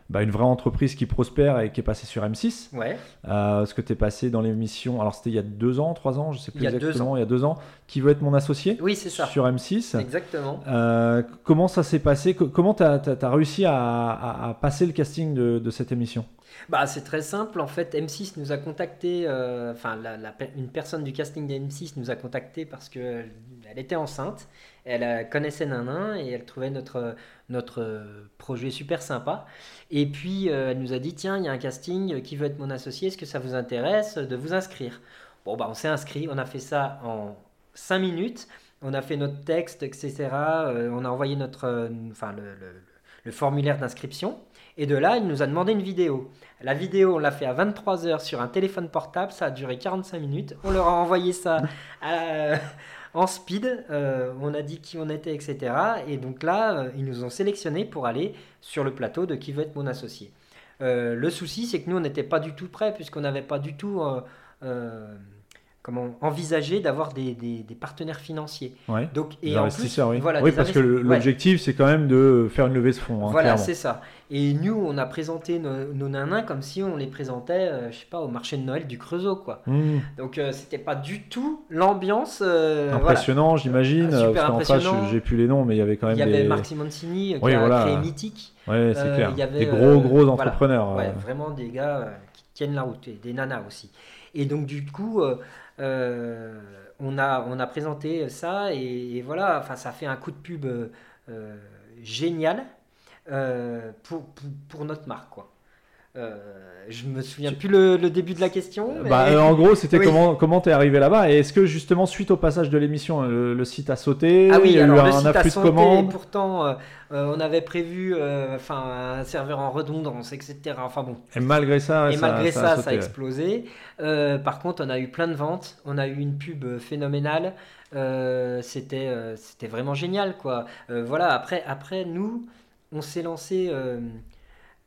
bah, une vraie entreprise qui prospère et qui est passée sur M6. Ouais. Euh, ce que tu es passé dans l'émission, alors c'était il y a deux ans, trois ans, je sais plus il exactement, il y a deux ans, qui veut être mon associé Oui, c'est ça. Sur M6. Exactement. Euh, comment ça s'est passé? Comment tu as, réussi à, passer le casting de, cette émission? Bah, C'est très simple. En fait, M6 nous a contacté, euh, enfin, une personne du casting de M6 nous a contacté parce qu'elle était enceinte elle connaissait Nanin et elle trouvait notre, notre projet super sympa. Et puis, euh, elle nous a dit, tiens, il y a un casting, qui veut être mon associé Est-ce que ça vous intéresse de vous inscrire? Bon, bah, on s'est inscrit, on a fait ça en 5 minutes. On a fait notre texte, etc. Euh, on a envoyé notre, euh, le, le, formulaire d'inscription. Et de là, il nous a demandé une vidéo. La vidéo, on l'a fait à 23h sur un téléphone portable. Ça a duré 45 minutes. On leur a envoyé ça à, <laughs> en speed. Euh, on a dit qui on était, etc. Et donc là, euh, ils nous ont sélectionnés pour aller sur le plateau de qui veut être mon associé. Euh, le souci, c'est que nous, on n'était pas du tout prêts, puisqu'on n'avait pas du tout comment envisager d'avoir des, des, partenains financiers. Donc et en plus, oui. Voilà, oui parce que l'objectif c'est quand même de faire une levée de fonds. Hein, voilà, c'est ça. Et nous, on a présenté nos, nos, nanins comme si on les présentait, euh, je sais pas, au marché de Noël du Creusot, quoi. Mmh. Donc euh, c'était pas du tout l'ambiance. Euh, impressionnant, j'imagine. Ah, super impressionnant. J'ai plus les noms, mais il y avait quand même. Il y avait Marc Simoncini qui a créé Mythique. Ouais, c'est clair. des gros gros entrepreneurs. vraiment des gars qui tiennent la route, et des nanas aussi. Et donc du coup, euh, on, a, présenté ça et, voilà, enfin, ça fait un coup de pub euh, génial euh, pour, pour, notre marque. Euh, je me souviens plus le, début de la question. Bah, euh, en gros, c'était comment comment t'es arrivé là-bas et est-ce que justement suite au passage de l'émission, le, site a sauté Ah oui, il y a alors eu le un site a sauté. pourtant, euh, on avait prévu, enfin, un serveur en redondance, etc. Enfin bon. Et malgré ça, et ça, malgré ça, ça, a, explosé. par contre, on a eu plein de ventes, on a eu une pub phénoménale. c'était c'était vraiment génial, quoi. voilà. Après après nous, on s'est lancé.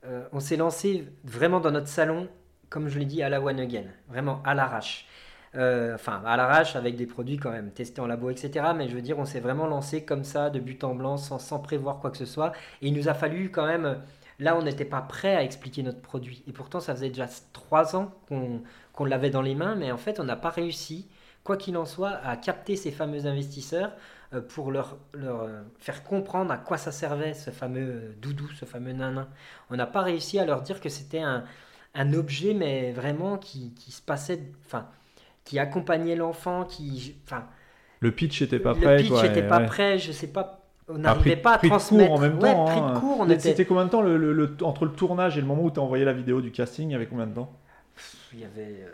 Euh, on s'est lancé vraiment dans notre salon, comme je l'ai dit, à la one again, vraiment à l'arrache. Euh, enfin, à l'arrache avec des produits quand même testés en labo, etc. Mais je veux dire, on s'est vraiment lancé comme ça, de but en blanc, sans, prévoir quoi que ce soit. Et il nous a fallu quand même. Là, on n'était pas prêt à expliquer notre produit. Et pourtant, ça faisait déjà trois ans qu'on l'avait dans les mains, mais en fait, on n'a pas réussi, quoi qu'il en soit, à capter ces fameux investisseurs euh, pour leur, leur, euh, faire comprendre à quoi ça servait ce fameux euh, doudou, ce fameux nanin. On n'a pas réussi à leur dire que c'était un, un, objet, mais vraiment qui, qui se passait, enfin, qui accompagnait l'enfant, qui, enfin. Le pitch n'était pas prêt. Le pitch n'était pas prêt. Je sais pas on n'arrivait pas à transmettre. cours en même Ouais, temps. de hein. cours, on était. C'était combien de temps le, le- le- entre le tournage et le moment où tu as envoyé la vidéo du casting Il y avait combien de temps? Il y avait,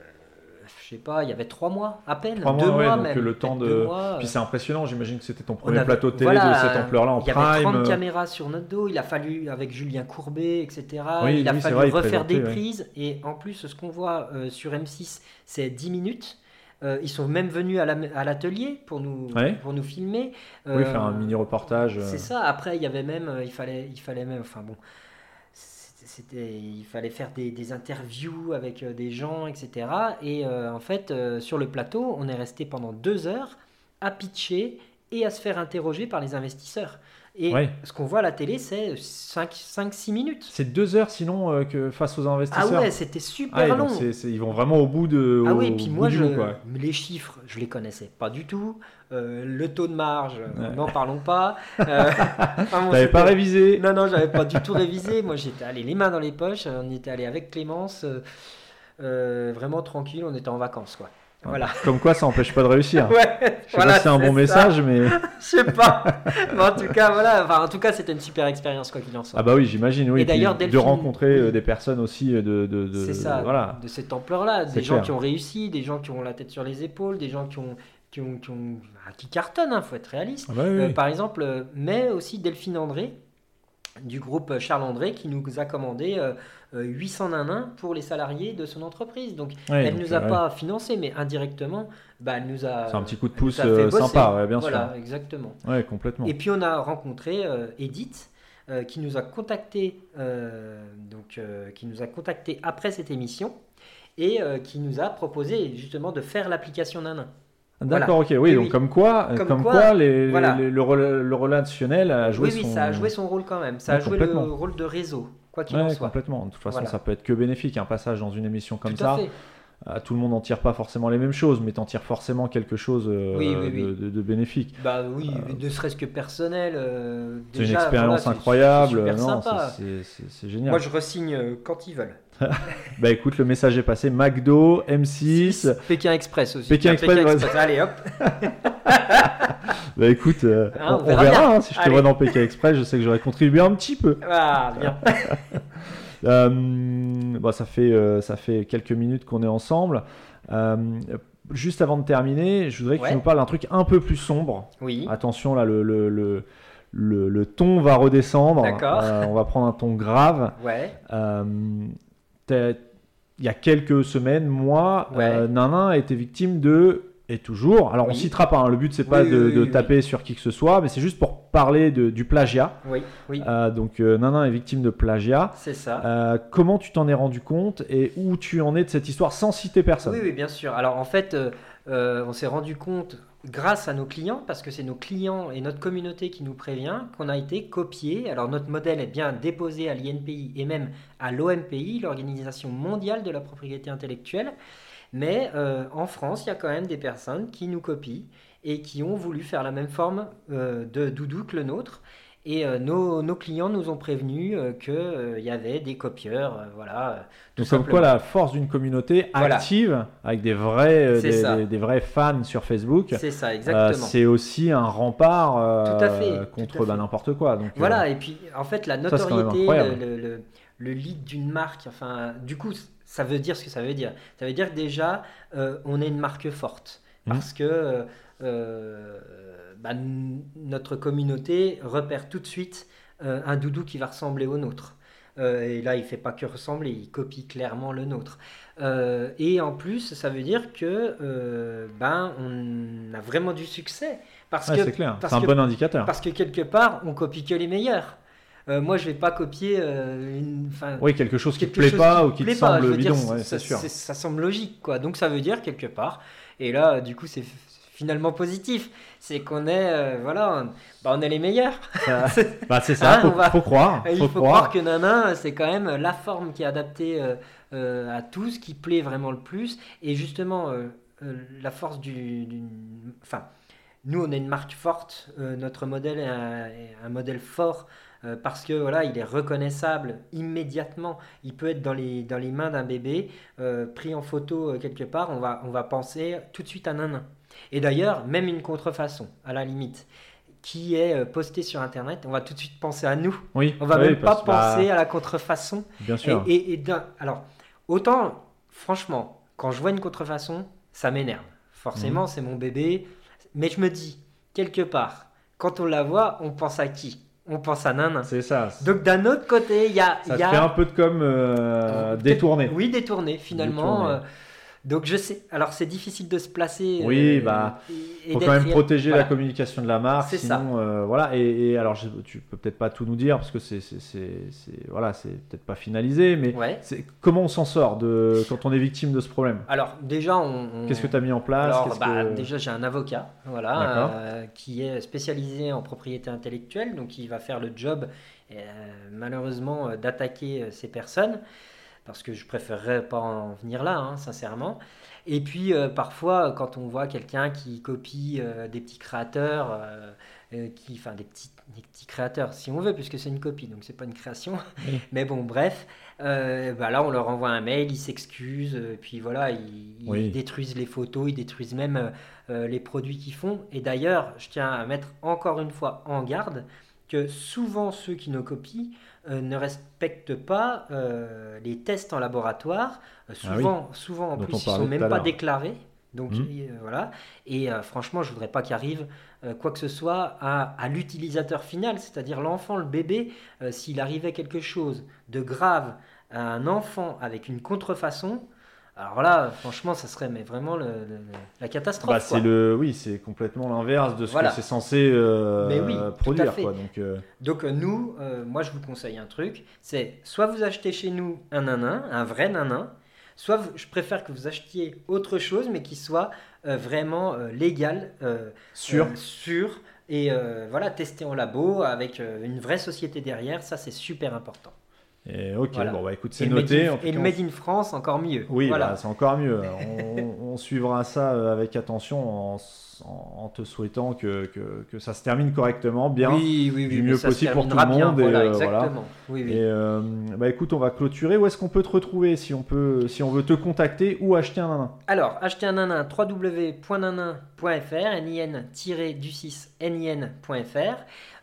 je sais pas, il y avait trois mois à peine, Trois deux mois, ouais, mois donc même. le temps de- mois, Puis euh, c'est impressionnant, j'imagine que c'était ton on premier avait- plateau télé voilà, de cette ampleur-là en Il y avait 30 prime. caméras sur notre dos, il a fallu, avec Julien Courbet, etc., Oui, il a oui, fallu vrai, refaire des ouais. prises. Et en plus, ce qu'on voit euh, sur M6, c'est 10 minutes. Euh, ils sont même venus à la- à l'atelier pour, nous Ouais. pour nous filmer. Oui, Euh, faire un mini reportage. C'est ça. Après, il y avait même, euh, il fallait, il fallait même, enfin bon, il fallait faire des, des interviews avec euh, des gens, etc. Et euh, en fait, euh, sur le plateau, on est resté pendant deux heures à pitcher et à se faire interroger par les investisseurs. Et Ouais. ce qu'on voit à la télé, c'est 5-6 minutes. C'est deux heures sinon euh, que face aux Ah investisseurs. ouais, c'était super Ah, long. ils vont vraiment au bout de. Ah oui, puis moi, je, bout, les chiffres, je les connaissais pas du tout. Euh, le taux de marge, euh, Ouais. n'en parlons pas. <laughs> Euh, <laughs> enfin, bon, T'avais pas révisé Non, non, j'avais pas du tout révisé. Moi, j'étais allé les mains dans les poches. On était allé avec Clémence, vraiment tranquille. On était en vacances, quoi. Voilà. Comme quoi, ça empêche pas de réussir. <laughs> Ouais, Je sais voilà, pas si c'est un bon ça. message, mais. <laughs> Je sais pas. <laughs> Mais en tout cas, voilà. Enfin, en tout cas, c'était une super expérience, quoi qu'il en soit. Ah bah oui, j'imagine, oui. Et d'ailleurs, puis de Delphine- rencontrer euh, des personnes aussi euh, de. de, de- C'est ça, Voilà. de cette ampleur-là. Des gens clair. qui ont réussi, des gens qui ont la tête sur les épaules, des gens qui ont. Qui, ont, qui, ont- bah, qui cartonnent, il faut être réaliste. Ah bah oui, Euh, oui. par exemple, mais aussi Delphine André, du groupe Charles André, qui nous a commandé euh, euh, 800 nanas pour les salariés de son entreprise. Donc, elle donc, nous a euh, ouais. pas financé, mais indirectement, bah, elle nous a. C'est un petit coup de pouce a euh, sympa, ouais, bien Voilà, exactement. sûr. Ouais, complètement. Et puis on a rencontré euh, Edith, euh, qui nous a contacté, euh, donc euh, qui nous a contacté après cette émission et euh, qui nous a proposé justement de faire l'application Nana. D'accord, ok, oui, Oui, donc oui. comme quoi, Comme comme quoi, quoi, les, voilà. les- le, rela- le relationnel a joué oui, oui, son... ça a joué son rôle quand même. Ça a joué le rôle de réseau, quoi qu'il en soit. complètement. De toute façon, Voilà. ça peut être que bénéfique, un passage dans une émission comme Tout ça. à. Euh, tout le monde n'en tire pas forcément les mêmes choses, mais t'en tires forcément quelque chose euh, Oui, oui, oui. De, de- de bénéfique. Bah oui, ne serait-ce que personnel. euh, C'est une expérience voilà, incroyable. c'est génial. Moi, je resigne euh, quand ils veulent. <laughs> Bah écoute, le message est passé. McDo, M6. Pékin Express aussi. Pékin Tiens, Express. Allez, hop. <laughs> Bah écoute, euh, Hein, on, verra hein, si je te Allez. vois dans Pékin Express, je sais que j'aurais contribué un petit peu. Ah, bien. <laughs> Euh, bon, ça fait euh, ça fait quelques minutes qu'on est ensemble. Euh, juste avant de terminer, je voudrais que Ouais. tu nous parles d'un truc un peu plus sombre. Oui. Attention là, le le, le, le- le ton va redescendre. D'accord. Euh, on va prendre un ton grave. Ouais. Euh, il y a quelques semaines, moi, Ouais. euh, Nanin a été victime de et toujours. Alors on Oui. de pas. hein, le but c'est pas Oui, de, oui, de taper sur qui que ce soit, mais c'est juste pour parler de- du plagiat. Oui. Oui. Euh, donc euh, Nanin est victime de plagiat. C'est ça. Euh, comment tu t'en es rendu compte et où tu en es de cette histoire sans citer personne? Oui, oui, bien sûr. Alors en fait, on s'est rendu compte grâce à nos clients, parce que c'est nos clients et notre communauté qui nous prévient, qu'on a été copié. Alors notre modèle est bien déposé à l'INPI et même à l'OMPI, l'Organisation mondiale de la propriété intellectuelle. Mais euh, en France, il y a quand même des personnes qui nous copient et qui ont voulu faire la même forme euh, de doudou que le nôtre. Et euh, nos, nos clients nous ont prévenus qu'il y avait des copieurs, euh, voilà. euh, tout Donc comme quoi la force d'une communauté Voilà. active avec des vrais, euh, des, ça. des- des vrais fans sur Facebook, C'est ça, euh, exactement. c'est aussi un rempart euh, Tout à fait, contre bah, n'importe quoi. Donc, euh, Voilà, et puis en fait, la notoriété, le, le, le- le lead d'une marque, enfin, du coup, ça veut dire ce que ça veut dire. Ça veut dire que déjà, euh, on est une marque forte. Mhm. Parce que euh, bah, notre communauté repère tout de suite euh, un doudou qui va ressembler au nôtre. Euh, et là, il fait pas que ressembler, il copie clairement le nôtre. Euh, et en plus, ça veut dire que euh, ben, on a vraiment du succès. Parce ouais, que c'est clair, c'est un que- bon indicateur. parce que quelque part, on copie que les meilleurs. Moi, je vais pas copier une. Oui, quelque chose qui te quelque plaît pas ou qui te semble bidon, ouais, ça, c'est sûr. Ça semble logique, quoi. Donc, ça veut dire quelque part. Et là, du coup, c'est finalement positif. C'est qu'on est, euh, voilà, on, bah, on est les meilleurs. <laughs> Bah, c'est ça, Hein, faut, va- faut croire. Il faut croire que Nana, c'est quand même la forme qui est adaptée euh, euh, à tous, qui plaît vraiment le plus. Et justement, la force du, Enfin, nous, on est une marque forte. notre modèle est un, est un modèle fort parce que voilà, il est reconnaissable immédiatement. Il peut être dans les, dans les mains d'un bébé, euh, pris en photo euh, quelque part. On va, on va penser tout de suite à Nana. Et d'ailleurs, même une contrefaçon, à la limite qui est euh, posté sur Internet, on va tout de suite penser à nous. Oui. On va oui, même pas parce- bah, penser à la contrefaçon. Bien sûr. Et, et- et d'un- alors, autant, franchement, quand je vois une contrefaçon, ça m'énerve. Mhm. Forcément, c'est mon bébé. Mais je me dis, quelque part, quand on la voit, on pense à qui? On pense à Nanin. C'est ça. Donc d'un autre côté, il y a... ça y a- fait un peu de com euh, détourné. Oui, détourné finalement. Détourné. euh, donc je sais. Alors c'est difficile de se placer. Oui, euh, bah, et- faut quand même protéger Voilà. la communication de la marque. C'est ça. sinon, euh, voilà. Et, et alors, je, tu peux peut-être pas tout nous dire parce que c'est, c'est, c'est- c'est- voilà, c'est peut-être pas finalisé, mais Ouais. c'est comment on s'en sort de quand on est victime de ce problème? Alors déjà, on. on- Qu'est-ce que tu as mis en place? Alors, bah, que- déjà, j'ai un avocat, voilà, euh, qui est spécialisé en propriété intellectuelle, donc il va faire le job, euh, malheureusement, euh, d'attaquer euh, ces personnes, parce que je préférerais pas en venir là, hein, sincèrement. Et puis, euh, parfois, quand on voit quelqu'un qui copie euh, des petits créateurs, euh, qui, enfin, des petits, des petits créateurs, si on veut, puisque c'est une copie, donc c'est pas une création. Oui. <laughs> Mais bon, bref, bah là, on leur envoie un mail, ils s'excusent, puis voilà, ils, ils Oui. détruisent les photos, ils détruisent même les produits qu'ils font. Et d'ailleurs, je tiens à mettre encore une fois en garde que souvent ceux qui nous copient euh, ne respectent pas euh, les tests en laboratoire. Euh, Ah oui. souvent, souvent en Dont plus, ils parlait sont même pas déclarés. Donc Mhm. voilà. Et franchement, je voudrais pas qu'il arrive euh, quoi que ce soit à, à l'utilisateur final, c'est-à-dire l'enfant, le bébé. S'il arrivait quelque chose de grave à un enfant avec une contrefaçon, alors là, franchement, ça serait mais vraiment le- le- le- la catastrophe. Bah, c'est le, oui, c'est complètement l'inverse de ce Voilà. que c'est censé euh, Mais oui, produire, quoi. Donc, euh, Donc nous, euh, moi je vous conseille un truc, c'est soit vous achetez chez nous un nanin, un vrai nanin, soit vous- je préfère que vous achetiez autre chose, mais qui soit euh, vraiment euh, légal, euh, sûr. sûr, et voilà, testé en labo avec une vraie société derrière, ça c'est super important. Et ok, Voilà. bon bah écoute, c'est noté. in- En tout et cas, Made in France, encore mieux. Oui, voilà. bah, c'est encore mieux. <laughs> on, on suivra ça euh, avec attention en, en- en te souhaitant que, que, que ça se termine correctement, bien. oui, oui, oui, du mieux possible pour tout le bien, monde, et, voilà, euh, voilà. exactement. Et euh, bah écoute, on va clôturer. Où est-ce qu'on peut te retrouver si on peut, si on veut te contacter ou acheter un nanin? Alors, acheter un nanin, www.nanin.fr, nin-du6, nin.fr.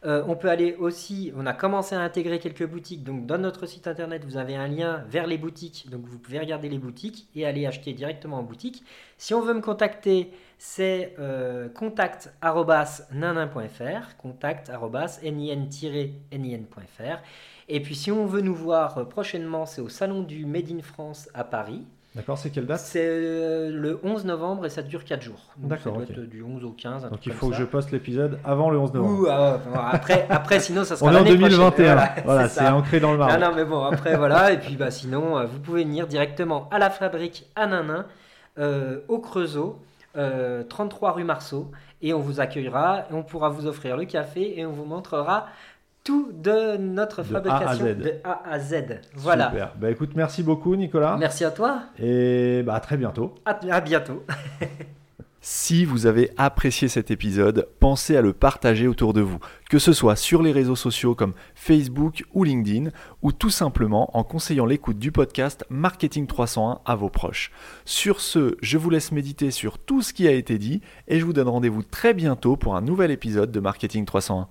Euh, on peut aller aussi, on a commencé à intégrer quelques boutiques, donc dans notre site internet, vous avez un lien vers les boutiques, donc vous pouvez regarder les boutiques et aller acheter directement en boutique. Si on veut me contacter, c'est euh, contact@nanin.fr, contact@nin-nin.fr. Et puis si on veut nous voir euh, prochainement, c'est au salon du Made in France à Paris. D'accord, c'est quelle date? C'est euh, le 11 novembre et ça dure 4 jours. D'accord, Ça doit ok. être du 11 au 15. un Donc il faut que ça. je poste l'épisode avant le 11 novembre. Ouh, ah, après, après, sinon, ça <laughs> sera on est en l'année prochaine. 2021. Voilà, <laughs> Voilà, c'est ancré dans le marbre. Non, non, mais bon, après, voilà. Et puis, bah, sinon, euh, vous pouvez venir directement à la fabrique à Nanin, euh, au Creusot, euh, 33 rue Marceau. Et on vous accueillera, et on pourra vous offrir le café et on vous montrera tout de notre De fabrication A à Z. de A à Z. Voilà. Super. Bah écoute, merci beaucoup Nicolas. Merci à toi. Et bah à très bientôt. À, à bientôt. <laughs> Si vous avez apprécié cet épisode, pensez à le partager autour de vous, que ce soit sur les réseaux sociaux comme Facebook ou LinkedIn, ou tout simplement en conseillant l'écoute du podcast Marketing 301 à vos proches. Sur ce, je vous laisse méditer sur tout ce qui a été dit et je vous donne rendez-vous très bientôt pour un nouvel épisode de Marketing 301.